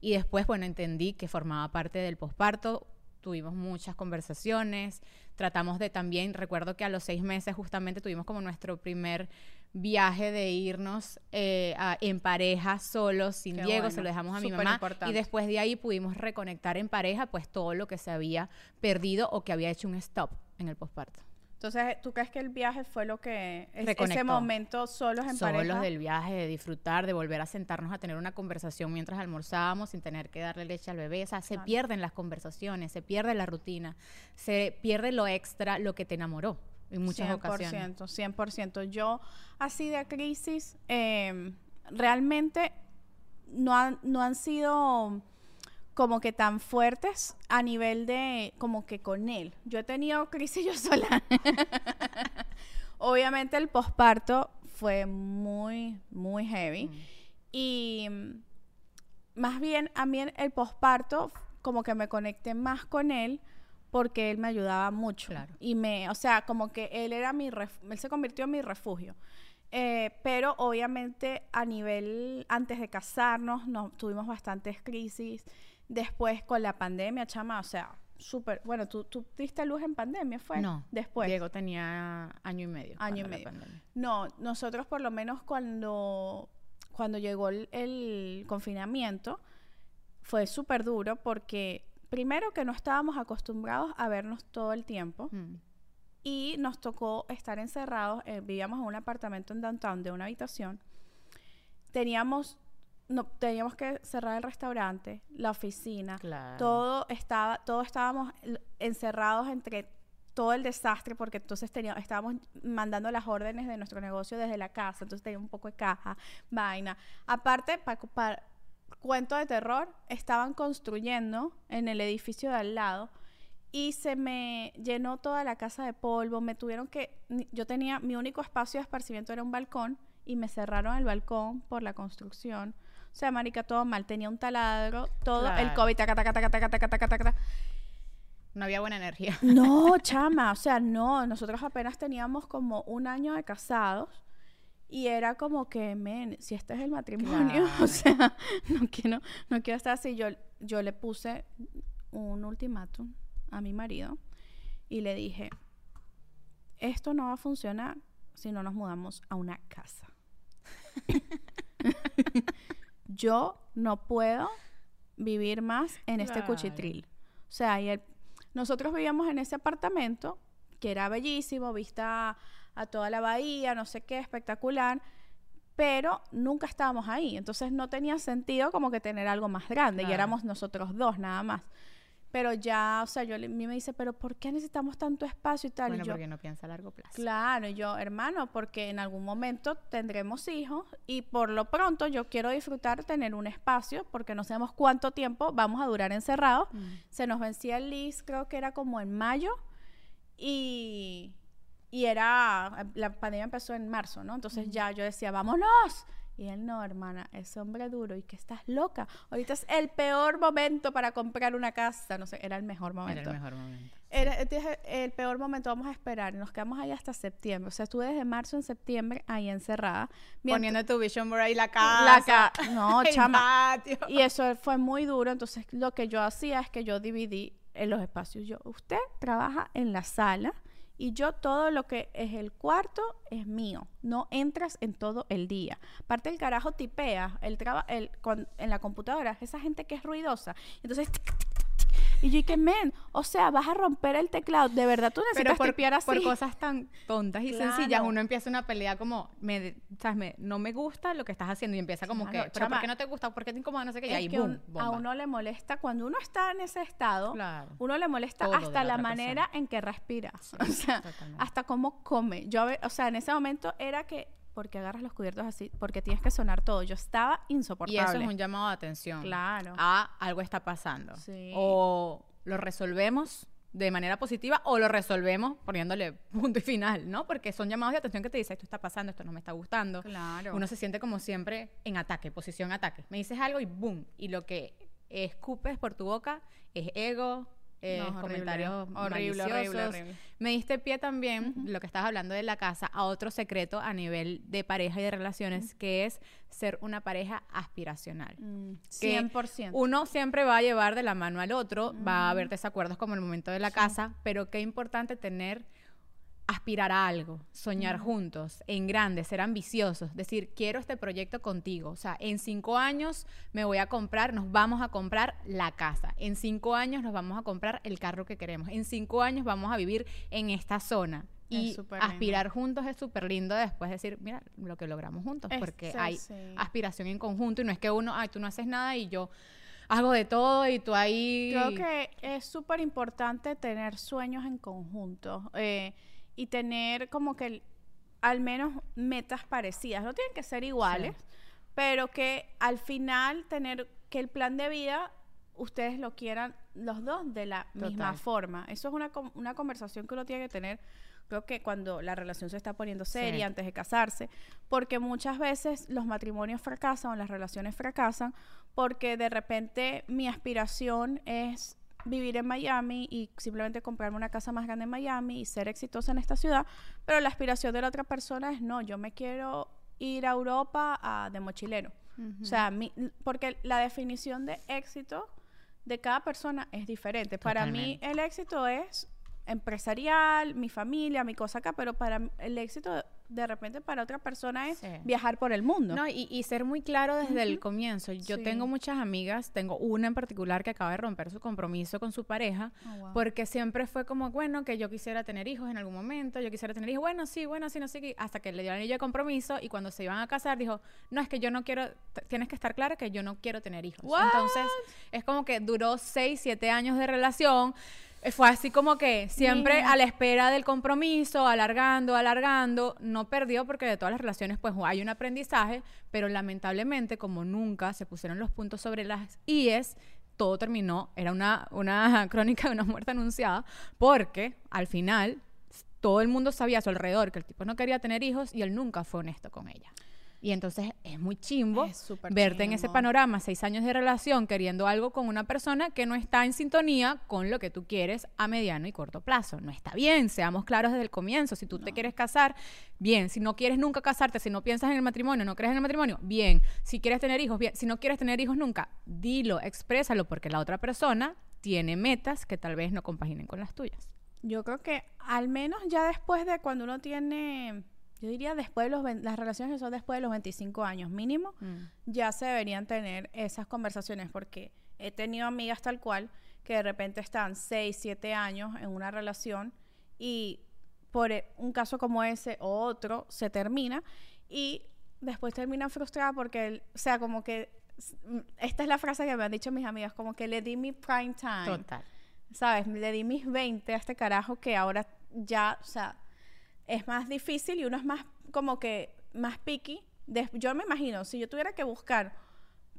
Y después, bueno, entendí que formaba parte del posparto. Tuvimos muchas conversaciones, tratamos de también, recuerdo que a los seis meses justamente tuvimos como nuestro primer viaje de irnos eh, a- en pareja, solos, sin Qué Diego, bueno, se lo dejamos a mi mamá. importante. Y después de ahí pudimos reconectar en pareja, pues todo lo que se había perdido o que había hecho un stop en el posparto. Entonces, ¿tú crees que el viaje fue lo que... es- ese momento solos en Solos pareja? del viaje, de disfrutar, de volver a sentarnos a tener una conversación mientras almorzábamos sin tener que darle leche al bebé. O sea, se pierden las conversaciones, se pierde la rutina, se pierde lo extra, lo que te enamoró en muchas 100%, ocasiones. 100%. Yo, así de crisis, eh, realmente no han, no han sido como que tan fuertes a nivel de, como que con él. Yo he tenido crisis yo sola. Obviamente el posparto fue muy, muy heavy. Y mm, más bien a mí el posparto como que me conecté más con él porque él me ayudaba mucho. Claro. Y me, o sea, como que él era mi, ref- él se convirtió en mi refugio. Eh, pero obviamente a nivel, antes de casarnos, nos tuvimos bastantes crisis. Después con la pandemia, chama, o sea, súper, bueno, ¿tú, tú diste luz en pandemia, ¿fue? No. Después. Diego tenía año y medio. Año y la medio. pandemia. No, nosotros por lo menos cuando, cuando llegó el, el confinamiento fue súper duro porque primero que no estábamos acostumbrados a vernos todo el tiempo Mm. y nos tocó estar encerrados, eh, vivíamos en un apartamento en downtown de una habitación, teníamos, no, teníamos que cerrar el restaurante, la oficina, Claro. todo estaba, todos estábamos encerrados entre todo el desastre porque entonces teníamos, estábamos mandando las órdenes de nuestro negocio desde la casa, entonces tenía un poco de caja, vaina. Aparte, para, cuento de terror, estaban construyendo en el edificio de al lado y se me llenó toda la casa de polvo, me tuvieron que, yo tenía, mi único espacio de esparcimiento era un balcón y me cerraron el balcón por la construcción. O sea, marica, todo mal. Tenía un taladro, todo el. COVID, taca, taca, taca, taca, taca, taca, taca. No había buena energía. No, chama, o sea, no. Nosotros apenas teníamos como un año de casados y era como que, men, si este es el matrimonio, o Claro. sea, no quiero, no quiero estar así. Yo, yo le puse un ultimátum a mi marido y le dije, esto no va a funcionar si no nos mudamos a una casa. yo no puedo vivir más en este Claro. cuchitril. O sea, y el- nosotros vivíamos en ese apartamento que era bellísimo, vista a toda la bahía, no sé qué, espectacular, pero nunca estábamos ahí. Entonces no tenía sentido como que tener algo más grande y éramos nosotros dos nada más. Pero ya, o sea, yo a mí me dice, pero ¿por qué necesitamos tanto espacio y tal? Bueno, y yo, porque no piensa a largo plazo. Claro, y yo, hermano, porque en algún momento tendremos hijos y por lo pronto yo quiero disfrutar tener un espacio porque no sabemos cuánto tiempo vamos a durar encerrados. Mm. Se nos vencía el lease, creo que era como en mayo y, y era, la pandemia empezó en marzo, ¿no? Entonces ya yo decía, vámonos. Y él, no, hermana, ese hombre duro y que estás loca. Ahorita es el peor momento para comprar una casa. No sé, era el mejor momento. Era el mejor momento. Era dije, el peor momento, vamos a esperar. Nos quedamos ahí hasta septiembre. O sea, estuve desde marzo en septiembre ahí encerrada. Mientras- Poniendo tu vision board ahí la casa. La ca- no, chama. patio. Y eso fue muy duro. Entonces, lo que yo hacía es que yo dividí en los espacios. Yo, usted trabaja en la sala y yo todo lo que es el cuarto es mío. No entras en todo el día. Aparte, el carajo tipea el traba el, con- en la computadora. Esa gente que es ruidosa. Entonces. Y yo dije, men, o sea, vas a romper el teclado. De verdad, tú necesitas Pero por, así. por cosas tan tontas y sencillas, uno empieza una pelea como, me, ¿sabes? Me- no me gusta lo que estás haciendo y empieza como Claro, que, pero chama. ¿por qué no te gusta? ¿Por qué te incomoda? No sé qué, y ahí, que boom, un- a uno le molesta cuando uno está en ese estado. Claro. Uno le molesta Todo hasta la manera persona. en que respiras. O sea, totalmente. hasta cómo come. Yo, o sea, en ese momento era que, porque agarras los cubiertos así? Porque tienes que sonar todo. Yo estaba Y insoportable. eso es un llamado de atención. Claro. A algo está pasando. Sí. O lo resolvemos de manera positiva o lo resolvemos poniéndole punto y final, ¿no? Porque son llamados de atención que te dicen, esto está pasando, esto no me está gustando. Claro. Uno se siente como siempre en ataque, posición ataque. Me dices algo y boom. Y lo que escupes por tu boca es ego, No, horrible. comentarios Horrible, horrible, maliciosos. horrible. Me diste pie también, lo que estabas hablando de la casa, a otro secreto a nivel de pareja y de relaciones, que es ser una pareja aspiracional. Mm, que 100%. Uno siempre va a llevar de la mano al otro, va a haber desacuerdos como el momento de la casa, pero qué importante tener, aspirar a algo, soñar juntos, en grande, ser ambiciosos, decir, quiero este proyecto contigo. O sea, en cinco años me voy a comprar, nos vamos a comprar la casa. En cinco años nos vamos a comprar el carro que queremos. En cinco años vamos a vivir en esta zona. Es Y lindo. aspirar juntos es súper lindo después decir, mira, lo que logramos juntos, Es- porque sí, hay sí. aspiración en conjunto y no es que uno, ay, tú no haces nada y yo hago de todo y tú ahí... Creo que es súper importante tener sueños en conjunto eh, y tener como que al menos metas parecidas. No tienen que ser iguales, pero que al final tener que el plan de vida ustedes lo quieran los dos de la misma forma. Eso es una, una conversación que uno tiene que tener, creo que cuando la relación se está poniendo seria, Sí. antes de casarse, porque muchas veces los matrimonios fracasan o las relaciones fracasan porque de repente mi aspiración es vivir en Miami y simplemente comprarme una casa más grande en Miami y ser exitosa en esta ciudad, pero la aspiración de la otra persona es no, yo me quiero ir a Europa a- de mochilero. O sea, mi- porque la definición de éxito de cada persona es diferente. Para mí el éxito es empresarial, mi familia, mi cosa acá, pero para el éxito de repente para otra persona es Sí. viajar por el mundo. No, y, y ser muy claro desde el comienzo. Yo Sí. tengo muchas amigas, tengo una en particular que acaba de romper su compromiso con su pareja, Oh, wow. porque siempre fue como, bueno, que yo quisiera tener hijos en algún momento, yo quisiera tener hijos, bueno, sí, bueno, sí, no sé qué, hasta que le dio el anillo de compromiso y cuando se iban a casar dijo, no, es que yo no quiero, tienes que estar clara que yo no quiero tener hijos. What? Entonces, es como que duró seis, siete años de relación. Eh, Fue así como que siempre a la espera del compromiso, alargando, alargando, no perdió porque de todas las relaciones pues hay un aprendizaje, pero lamentablemente como nunca se pusieron los puntos sobre las IES, todo terminó, era una, una crónica de una muerte anunciada, porque al final todo el mundo sabía a su alrededor que el tipo no quería tener hijos y él nunca fue honesto con ella. Y entonces es muy chimbo Es verte en ese panorama, seis años de relación, queriendo algo con una persona que no está en sintonía con lo que tú quieres a mediano y corto plazo. No está bien, seamos claros desde el comienzo. Si tú te quieres casar, bien. Si no quieres nunca casarte, si no piensas en el matrimonio, no crees en el matrimonio, bien. Si quieres tener hijos, bien. Si no quieres tener hijos nunca, dilo, exprésalo, porque la otra persona tiene metas que tal vez no compaginen con las tuyas. Yo creo que al menos ya después de cuando uno tiene, yo diría después de los, las relaciones que son después de los 25 años mínimo, ya se deberían tener esas conversaciones porque he tenido amigas tal cual que de repente están 6, 7 años en una relación y por e- un caso como ese o otro se termina y después terminan frustradas porque, o sea, como que, esta es la frase que me han dicho mis amigas, como que le di mi prime time. Total. ¿sabes? Le di mis 20 a este carajo que ahora ya, o sea, es más difícil y uno es más como que más picky. Des- yo me imagino, si yo tuviera que buscar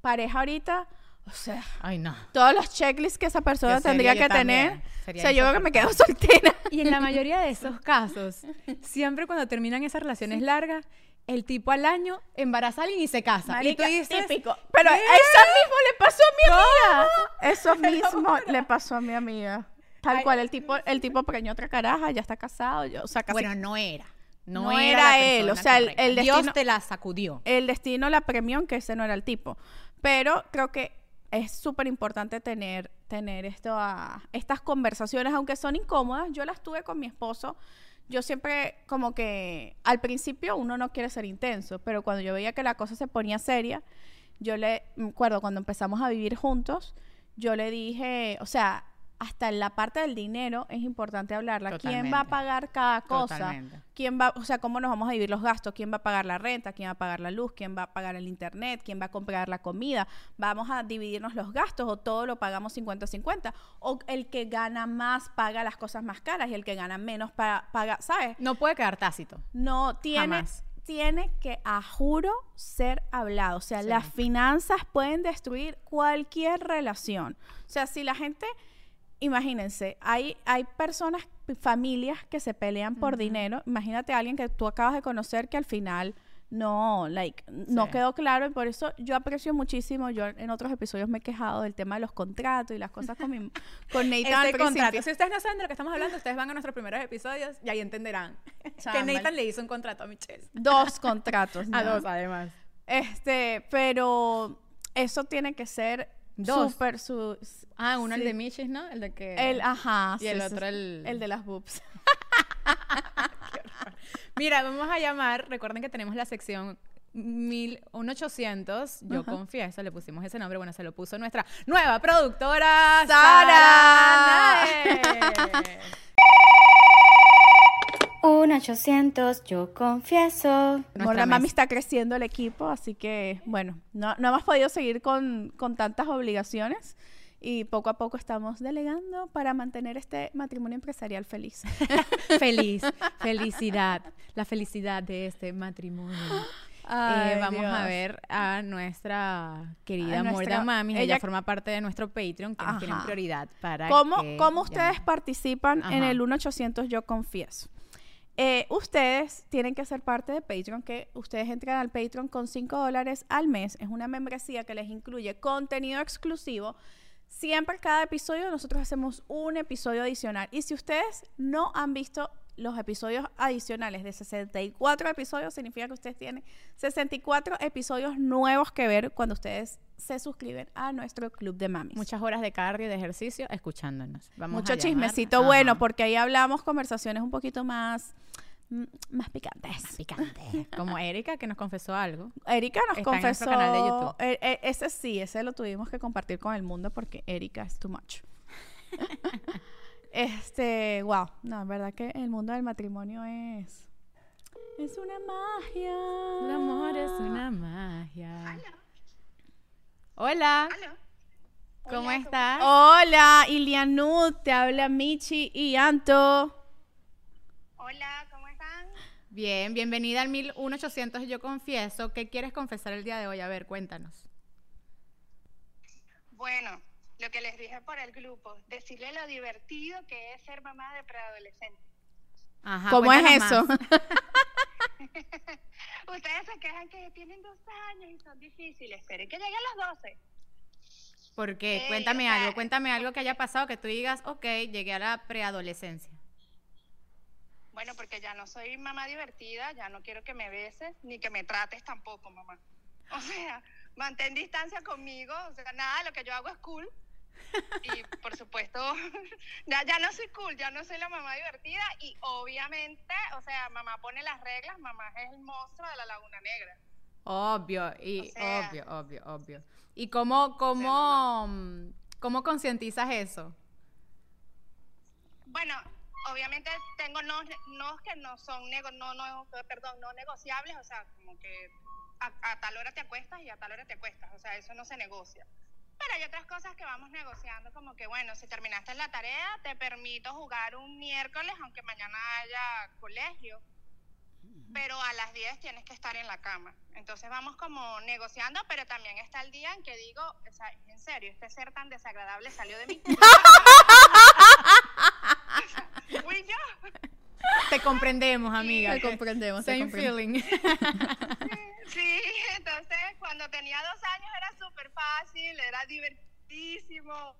pareja ahorita, o sea, Ay, no. todos los checklists que esa persona tendría que también. tener, o sea, yo creo que me quedo soltera. Y en la mayoría de esos casos, siempre cuando terminan esas relaciones largas, el tipo al año embaraza a alguien y se casa. Marica, y tú dices, típico. Pero eso mismo le pasó a mi amiga. Eso mismo le pasó a mi amiga. Tal Ay. cual, el tipo, el tipo preñó otra caraja, ya está casado, yo, o sea, casi bueno, no era. No, No era, él, o sea, el- el Dios destino- te la sacudió. el destino la premió, que ese no era el tipo. Pero creo que es súper importante tener, tener esto a- estas conversaciones, aunque son incómodas. Yo las tuve con mi esposo. Yo siempre, como que al principio uno no quiere ser intenso, pero cuando yo veía que la cosa se ponía seria, yo le, me acuerdo cuando empezamos a vivir juntos, yo le dije, o sea, hasta en la parte del dinero es importante hablarla. ¿Quién va a pagar cada cosa? Totalmente. ¿Quién va, o sea, cómo nos vamos a dividir los gastos? ¿Quién va a pagar la renta? ¿Quién va a pagar la luz? ¿Quién va a pagar el internet? ¿Quién va a comprar la comida? ¿Vamos a dividirnos los gastos o todo lo pagamos 50-50? ¿O el que gana más paga las cosas más caras y el que gana menos pa- paga, ¿sabes? No puede quedar tácito. No, tiene, Jamás. tiene que, a juro, ser hablado. O sea, Sí. las finanzas pueden destruir cualquier relación. O sea, si la gente, imagínense, hay, hay personas, familias que se pelean por dinero. Imagínate a alguien que tú acabas de conocer que al final no, like, no Sí. quedó claro y por eso yo aprecio muchísimo, yo en otros episodios me he quejado del tema de los contratos y las cosas con, mi, con Nathan Ese contrato. Si ustedes no saben de lo que estamos hablando, ustedes van a nuestros primeros episodios y ahí entenderán que Nathan le hizo un contrato a Michelle. Dos contratos. A dos, además. Este, pero eso tiene que ser Dos. súper su Ah, uno el sí. de Michis, ¿no? El de que... el ajá, Y el sí, otro el- el de las boobs. Mira, vamos a llamar, recuerden que tenemos la sección 1800, yo Ajá. confieso, le pusimos ese nombre, bueno, se lo puso nuestra nueva productora, Sara. Nae. Un 800, yo confieso. Nuestra mami está creciendo el equipo, así que bueno, no, no hemos podido seguir con, con tantas obligaciones y poco a poco estamos delegando para mantener este matrimonio empresarial feliz. Feliz, felicidad, la felicidad de este matrimonio. Eh, vamos a ver a nuestra querida Morda Mami. Ella, ella- forma parte de nuestro Patreon, que nos tienen prioridad para ¿Cómo, que cómo ustedes participan en Ajá. el 1800 Yo Confieso? Eh, ustedes tienen que ser parte de Patreon, que ustedes entran al Patreon con 5 dólares al mes. Es una membresía que les incluye contenido exclusivo Siempre cada episodio nosotros hacemos un episodio adicional. Y si ustedes no han visto los episodios adicionales de 64 episodios, significa que ustedes tienen 64 episodios nuevos que ver cuando ustedes se suscriben a nuestro club de mamis. Muchas horas de cardio y de ejercicio escuchándonos. Vamos Mucho a chismecito Ajá. bueno, porque ahí hablamos conversaciones un poquito más, mm, más picantes. Picante. Como Erika que nos confesó algo. Erika nos Está en confesó. nuestro canal de YouTube. eh, eh, ese sí, ese lo tuvimos que compartir con el mundo porque Erika es too much. este, wow. No, en verdad que el mundo del matrimonio es. Es una magia. El amor es una magia. Hola. ¿Cómo estás? Hola, Ilianud, te habla Michi y Anto. Bien, bienvenida al 1800 Yo Confieso. ¿Qué quieres confesar el día de hoy? A ver, cuéntanos. Bueno, lo que les dije por el grupo, decirle lo divertido que es ser mamá de preadolescente. Ajá, ¿Cómo es eso? Ustedes se quejan que tienen dos años y son difíciles. Esperen que lleguen a los 12. ¿Por qué? Ey, cuéntame o sea, algo, cuéntame algo que haya pasado que tú digas, ok, llegué a la preadolescencia. Bueno, porque ya no soy mamá divertida, ya no quiero que me beses ni que me trates tampoco, mamá. O sea, mantén distancia conmigo, o sea, nada, lo que yo hago es cool. Y por supuesto, ya, ya no soy cool, ya no soy la mamá divertida y obviamente, o sea, mamá pone las reglas, mamá es el monstruo de la Laguna Negra. Obvio, y O sea- obvio, obvio, obvio. ¿Y cómo, cómo, cómo concientizas eso? Bueno, obviamente tengo no, no que no son nego, no, no, perdón, no negociables, o sea, como que a, a tal hora te acuestas y a tal hora te acuestas, o sea, eso no se negocia. Pero hay otras cosas que vamos negociando, como que bueno, si terminaste la tarea, te permito jugar un miércoles, aunque mañana haya colegio, pero a las 10 tienes que estar en la cama. Entonces vamos como negociando, pero también está el día en que digo, o sea, en serio, este ser tan desagradable salió de mí. Fui yo. Te comprendemos, amiga. Te comprendemos, te Same comprendemos. feeling. Sí, entonces cuando tenía dos años era súper fácil, era divertidísimo,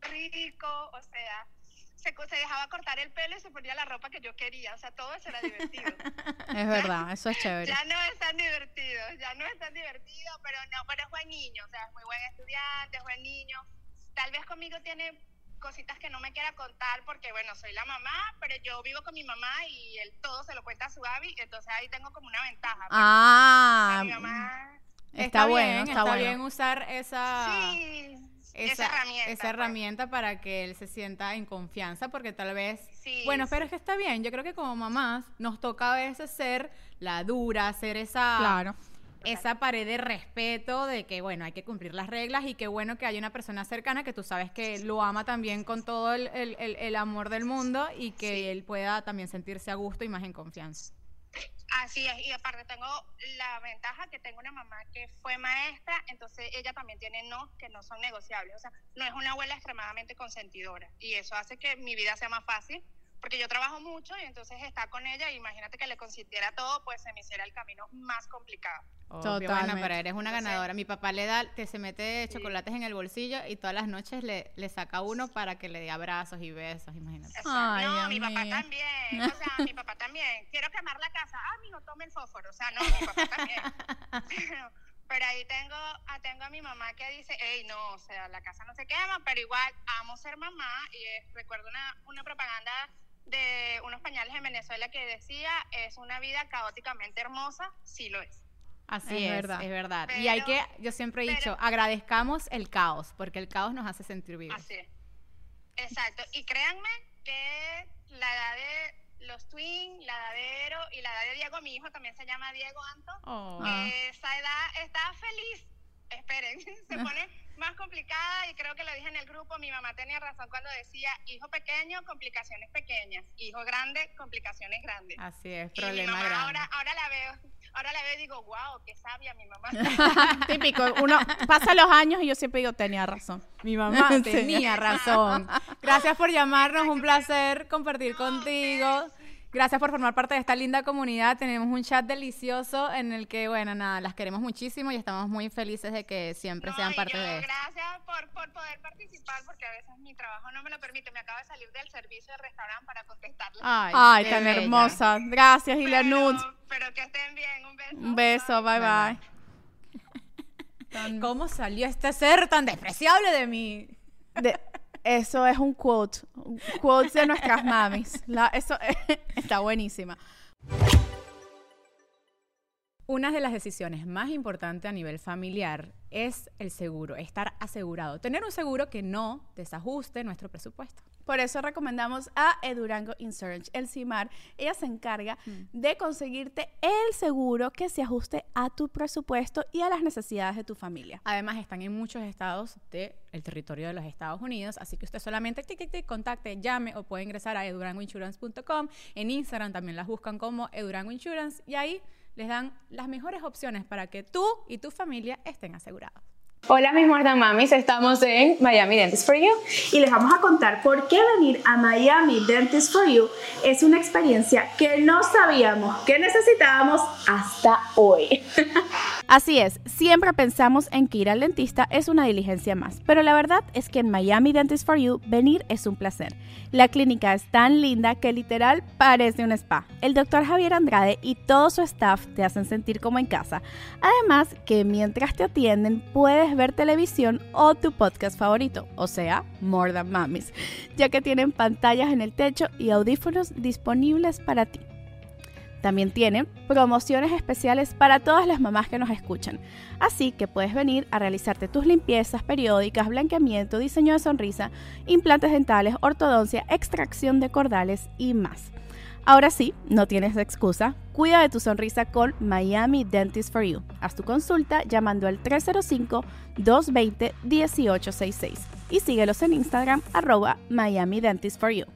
rico, o sea, se, se dejaba cortar el pelo y se ponía la ropa que yo quería, o sea, todo eso era divertido. Es verdad, eso es chévere. ya no es tan divertido, ya no es tan divertido, pero no, pero es buen niño, o sea, es muy buen estudiante, es buen niño. Tal vez conmigo tiene cositas que no me quiera contar porque, bueno, soy la mamá, pero yo vivo con mi mamá y él todo se lo cuenta a su Abby, entonces ahí tengo como una ventaja. pues. Ah, A mi mamá está, bueno, bien, está, bueno. bien usar esa, Sí, esa, esa herramienta. esa pues. herramienta para que él se sienta en confianza, porque tal vez... Sí, bueno, pero es que está bien. Yo creo que como mamás nos toca a veces ser la dura, ser esa... Claro. Esa pared de respeto de que, bueno, hay que cumplir las reglas y qué bueno que hay una persona cercana que tú sabes que lo ama también con todo el, el- el- el amor del mundo y que él pueda también sentirse a gusto y más en confianza. Así es, y aparte tengo la ventaja que tengo una mamá que fue maestra, entonces ella también tiene no que no son negociables, o sea, no es una abuela extremadamente consentidora y eso hace que mi vida sea más fácil, porque yo trabajo mucho y entonces estar con ella, imagínate que le consintiera todo, pues se me hiciera el camino más complicado. Obvio, Bueno, Totalmente. pero eres una Entonces- ganadora. Mi papá le da, te se mete chocolates en el bolsillo y todas las noches le, le saca uno para que le dé abrazos y besos, imagínate. Ay, no, mi papá también, o sea, mi papá también. Quiero quemar la casa. Ah, mijo, tome el fósforo. O sea, no, mi papá también. Pero, pero ahí tengo, ah, tengo a mi mamá que dice, hey, no, o sea, la casa no se quema, pero igual amo ser mamá. Y eh, recuerdo una, una propaganda de unos pañales en Venezuela que decía, es una vida caóticamente hermosa, sí lo es. Así Es es, verdad. es verdad. y hay que, yo siempre he pero- dicho, agradezcamos el caos, porque el caos nos hace sentir vivos. Así es. Exacto. Y créanme que la edad de los twins, la edad de Ero y la edad de Diego, mi hijo también se llama Diego Anto, Oh. Esa edad está feliz. Esperen, se pone más complicada y creo que lo dije en el grupo, mi mamá tenía razón cuando decía hijo pequeño, complicaciones pequeñas, hijo grande, complicaciones grandes. Así es, y mi problema mamá grande. ahora, ahora la veo, ahora la veo y digo, wow, qué sabia mi mamá. Típico, uno pasa los años y yo siempre digo, tenía razón. Mi mamá tenía razón. Gracias por llamarnos, un placer compartir contigo. Gracias por formar parte de esta linda comunidad. Tenemos un chat delicioso en el que, bueno, nada, las queremos muchísimo y estamos muy felices de que siempre No, sean parte yo, de esto. Gracias por, por poder participar, porque a veces mi trabajo no me lo permite. Me acabo de salir del servicio del restaurante para contestarles. Ay, Ay, tan bella. hermosa. Gracias, pero, Hilanud. pero que estén bien. Un beso. Un beso, bye Bye, bye. ¿Cómo salió este ser tan despreciable de mí? De- eso es un quote. Un quote de nuestras mamis. La- eso está buenísima. Una de las decisiones más importantes a nivel familiar es el seguro, estar asegurado, tener un seguro que no desajuste nuestro presupuesto. Por eso recomendamos a Edurango Insurance, el CIMAR. Ella se encarga de conseguirte el seguro que se ajuste a tu presupuesto y a las necesidades de tu familia. Además, están en muchos estados del territorio de los Estados Unidos, así que usted solamente tic, tic, tic, contacte, llame o puede ingresar a edurangoinsurance.com. En Instagram también las buscan como Edurango Insurance y ahí les dan las mejores opciones para que tú y tu familia estén asegurados. Hola mis Mordan Mamis, estamos en Miami Dentist for You. y les vamos a contar por qué venir a Miami Dentist for You es una experiencia que no sabíamos que necesitábamos hasta hoy. Así es, siempre pensamos en que ir al dentista es una diligencia más, pero la verdad es que en Miami Dentist for You venir es un placer. La clínica es tan linda que literal parece un spa. El doctor Javier Andrade y todo su staff te hacen sentir como en casa. Además que mientras te atienden puedes ver televisión o tu podcast favorito, o sea, More Than Mamis, ya que tienen pantallas en el techo y audífonos disponibles para ti. También tienen promociones especiales para todas las mamás que nos escuchan. Así que puedes venir a realizarte tus limpiezas periódicas, blanqueamiento, diseño de sonrisa, implantes dentales, ortodoncia, extracción de cordales y más. Ahora sí, no tienes excusa. Cuida de tu sonrisa con Miami Dentist for You. Haz tu consulta llamando al 305-220-1866 y síguelos en Instagram arroba Miami Dentist for You.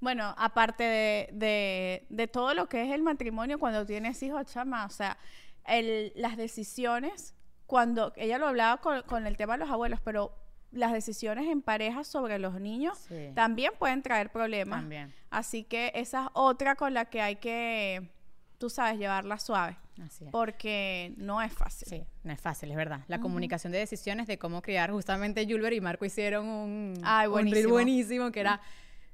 Bueno, aparte de, de- de todo lo que es el matrimonio cuando tienes hijos, chama, o sea, el- las decisiones, cuando ella lo hablaba con, con el tema de los abuelos, pero las decisiones en pareja sobre los niños Sí. también pueden traer problemas. También. Así que esa es otra con la que hay que, tú sabes, llevarla suave, Así es. porque no es fácil. Sí, no es fácil, es verdad. La comunicación de decisiones de cómo criar, justamente Julber y Marco hicieron un, Ay, un buenísimo. buenísimo que era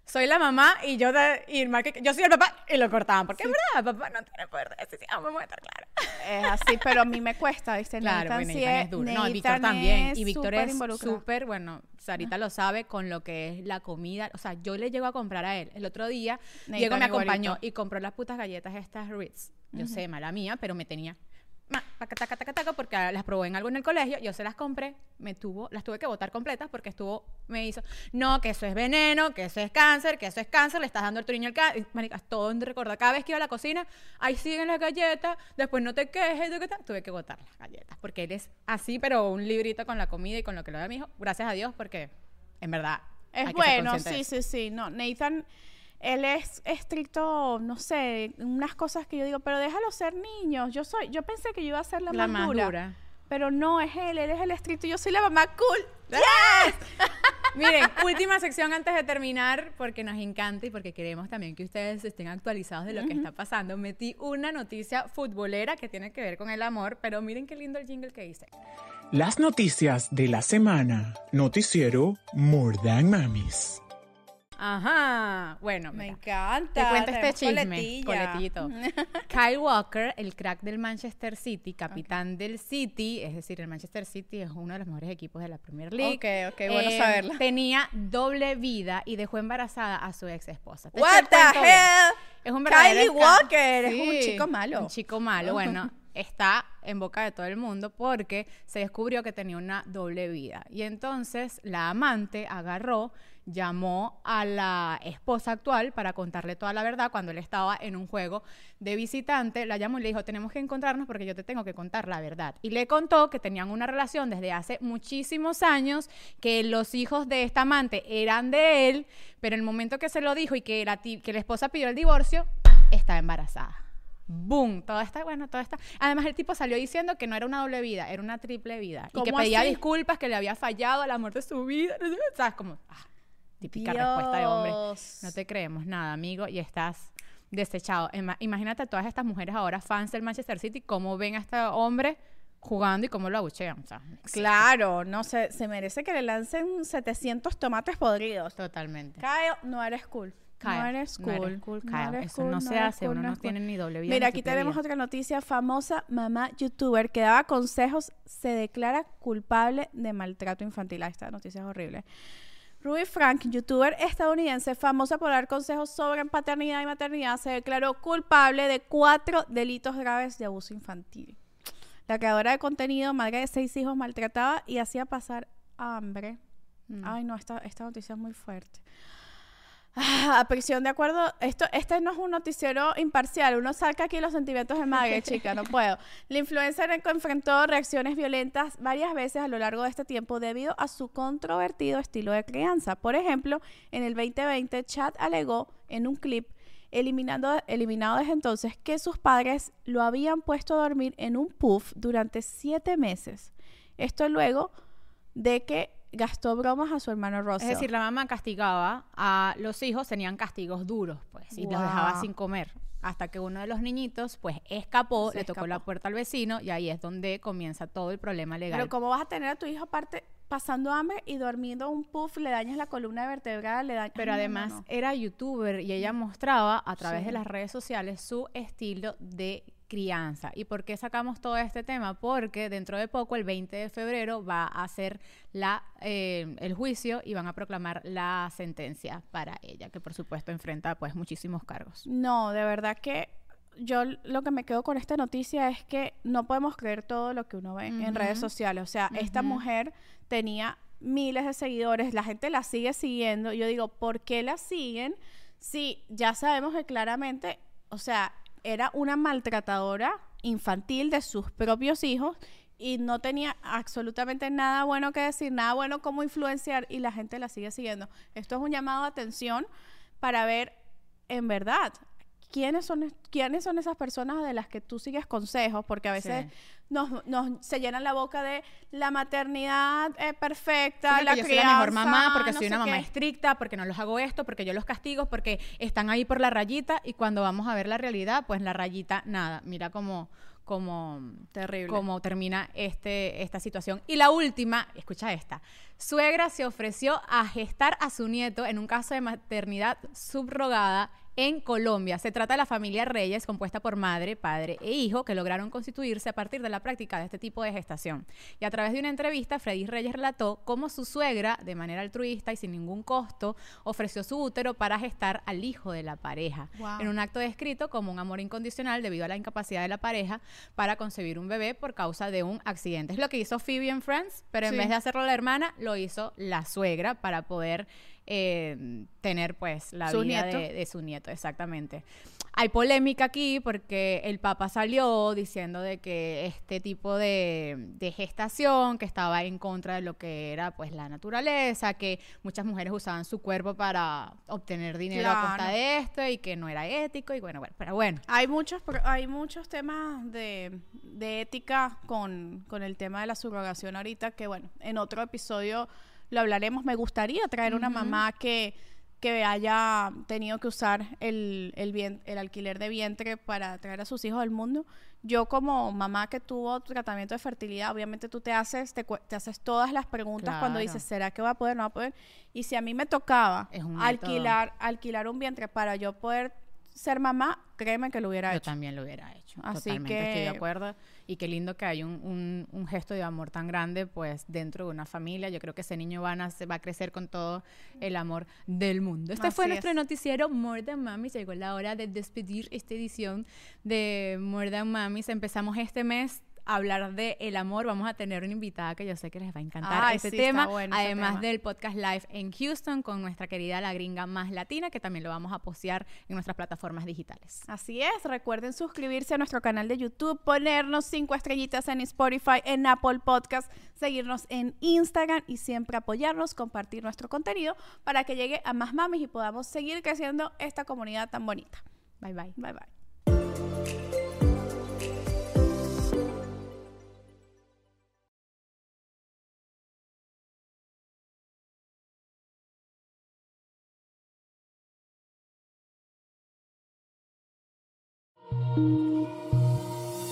soy la mamá y yo de- y Marco, yo soy el papá y lo cortaban porque es verdad, papá no tiene poder de decisión, vamos a estar claros. Es así, pero a mí me cuesta, ¿viste? Claro, bueno, sí es duro. No, y Víctor también. Y Víctor es súper, bueno, Sarita lo sabe con lo que es la comida. O sea, yo le llego a comprar a él. El otro día, Nathan Diego me acompañó igualito. y compró las putas galletas estas Ritz. Yo sé, mala mía, pero me tenía taca, taca, taca, taca, porque las probé en algo en el colegio, yo se las compré, me tuvo, las tuve que botar completas porque estuvo, me hizo, no, que eso es veneno, que eso es cáncer, que eso es cáncer, le estás dando a tu niño el cáncer, marica, todo en recuerda, cada vez que iba a la cocina, ahí siguen las galletas, después no te quejes, tuve que botar las galletas, porque él es así, pero un librito con la comida y con lo que lo da mi hijo, gracias a Dios, porque en verdad Es bueno, sí, sí, sí. No, Nathan, él es estricto, no sé, unas cosas que yo digo, pero déjalo ser niño. Yo soy, yo pensé que yo iba a ser la, La más, dura, dura. Pero no, es él, él es el estricto. Yo soy la mamá cool. Miren, última sección antes de terminar, porque nos encanta y porque queremos también que ustedes estén actualizados de lo que está pasando. Metí una noticia futbolera que tiene que ver con el amor, pero miren qué lindo el jingle que hice. Las noticias de la semana. Noticiero More Than Mamis. Ajá. Bueno, Me encanta. te cuento este chisme. coletilla. Coletito. Kyle Walker, el crack del Manchester City, capitán del City, es decir, el Manchester City es uno de los mejores equipos de la Premier League. Ok, ok, bueno Eh, saberlo. Tenía doble vida y dejó embarazada a su ex esposa. Te What the bien. hell? Es un Kylie. Walker, es un chico malo. Un chico malo, bueno, está en boca de todo el mundo porque se descubrió que tenía una doble vida. Y entonces la amante agarró, llamó a la esposa actual para contarle toda la verdad cuando él estaba en un juego de visitante. La llamó y le dijo, tenemos que encontrarnos porque yo te tengo que contar la verdad. Y le contó que tenían una relación desde hace muchísimos años, que los hijos de esta amante eran de él, pero en el momento que se lo dijo y que, la, que la esposa pidió el divorcio, estaba embarazada. Boom, todo está, bueno, todo está. Además, el tipo salió diciendo que no era una doble vida, era una triple vida. Y que ¿Cómo pedía así? disculpas, que le había fallado al amor de su vida. ¿Sabes? Como, ah, típica respuesta de hombre. No te creemos nada, amigo, y estás desechado. Ima- Imagínate a todas estas mujeres ahora, fans del Manchester City, cómo ven a este hombre jugando y cómo lo abuchean. O sea, no existe. Claro, no se, se merece que le lancen 700 tomates podridos. Totalmente. Kyle, no eres cool. Kyle, no eres no cool. eres cool, No eres Eso cool, no se hace, cool, uno no tiene cool. ni doble vida Mira, aquí tenemos otra noticia. Famosa mamá youtuber que daba consejos se declara culpable de maltrato infantil. Ah, esta noticia es horrible. Ruby Frank, youtuber estadounidense famosa por dar consejos sobre paternidad y maternidad, se declaró culpable de cuatro delitos graves de abuso infantil. La creadora de contenido, madre de seis hijos, maltrataba y hacía pasar hambre. Mm. Ay, no, esta, esta noticia es muy fuerte. Ah, a prisión de acuerdo, esto, este no es un noticiero imparcial, uno saca aquí los sentimientos de madre, chica, no puedo. La influencer en- enfrentó reacciones violentas varias veces a lo largo de este tiempo debido a su controvertido estilo de crianza. Por ejemplo, en el 2020, Chad alegó en un clip eliminando, eliminado desde entonces que sus padres lo habían puesto a dormir en un puff durante siete meses. Esto luego de que gastó bromas a su hermano Russell. Es decir, la mamá castigaba a los hijos, tenían castigos duros, pues, y los dejaba sin comer. Hasta que uno de los niñitos, pues, escapó, Se le tocó la puerta al vecino, y ahí es donde comienza todo el problema legal. Pero ¿cómo vas a tener a tu hijo aparte pasando hambre y durmiendo un puff, le dañas la columna vertebral, le dañas... Pero además no, no. era youtuber y ella mostraba a través Sí. de las redes sociales su estilo de crianza. ¿Y por qué sacamos todo este tema? Porque dentro de poco, el 20 de febrero, va a ser la, eh, el juicio y van a proclamar la sentencia para ella, que por supuesto enfrenta pues muchísimos cargos. No, de verdad que yo lo que me quedo con esta noticia es que no podemos creer todo lo que uno ve en redes sociales. O sea, esta mujer tenía miles de seguidores, la gente la sigue siguiendo. Yo digo, ¿por qué la siguen? Si ya sabemos que claramente, o sea, era una maltratadora infantil de sus propios hijos y no tenía absolutamente nada bueno que decir, nada bueno como influenciar y la gente la sigue siguiendo. Esto es un llamado de atención para ver en verdad quiénes son es- quiénes son esas personas de las que tú sigues consejos porque a veces Sí. nos, nos se llenan la boca de la maternidad eh, Sí, perfecta porque la yo soy la mejor mamá, porque no soy una mamá qué. estricta, porque no los hago esto, porque yo los castigo, porque están ahí por la rayita y cuando vamos a ver la realidad, pues la rayita nada. Mira cómo cómo Terrible. cómo termina este esta situación. Y la última, escucha esta. Suegra se ofreció a gestar a su nieto en un caso de maternidad subrogada en Colombia. Se trata de la familia Reyes, compuesta por madre, padre e hijo, que lograron constituirse a partir de la práctica de este tipo de gestación. Y a través de una entrevista, Freddy Reyes relató cómo su suegra, de manera altruista y sin ningún costo, ofreció su útero para gestar al hijo de la pareja. Wow. En un acto descrito como un amor incondicional debido a la incapacidad de la pareja para concebir un bebé por causa de un accidente. Es lo que hizo Phoebe en Friends, pero en Sí. vez de hacerlo la hermana, lo hizo la suegra para poder eh, tener pues la Su vida de, de su nieto, exactamente. Hay polémica aquí porque el Papa salió diciendo de que este tipo de, de gestación, que estaba en contra de lo que era pues la naturaleza, que muchas mujeres usaban su cuerpo para obtener dinero a costa de esto y que no era ético y bueno, bueno, pero bueno. Hay muchos, hay muchos temas de, de ética con, con el tema de la subrogación ahorita, que bueno, en otro episodio lo hablaremos. Me gustaría traer una mamá que, que haya tenido que usar el, el, alquiler de vientre para traer a sus hijos al mundo. Yo como mamá que tuvo tratamiento de fertilidad, obviamente tú te haces, te, te haces todas las preguntas cuando dices, ¿será que va a poder? ¿No va a poder? Y si a mí me tocaba alquilar, alquilar un vientre para yo poder ser mamá, créeme que lo hubiera Yo hecho. también lo hubiera hecho. Así Totalmente estoy de que- acuerdo. Y qué lindo que hay un, un- un gesto de amor tan grande, pues, dentro de una familia. Yo creo que ese niño va a, nacer- va a crecer con todo el amor del mundo. Este fue Así nuestro es. noticiero More Than Mamis. Llegó la hora de despedir esta edición de More Than Mamis. Empezamos este mes hablar de el amor. Vamos a tener una invitada que yo sé que les va a encantar este sí, tema. bueno Además tema. del podcast live en Houston con nuestra querida La Gringa Más Latina, que también lo vamos a postear en nuestras plataformas digitales. Así es, recuerden suscribirse a nuestro canal de YouTube, ponernos cinco estrellitas en Spotify, en Apple Podcast, seguirnos en Instagram y siempre apoyarnos, compartir nuestro contenido para que llegue a más mamis y podamos seguir creciendo esta comunidad tan bonita. Bye bye. Bye bye.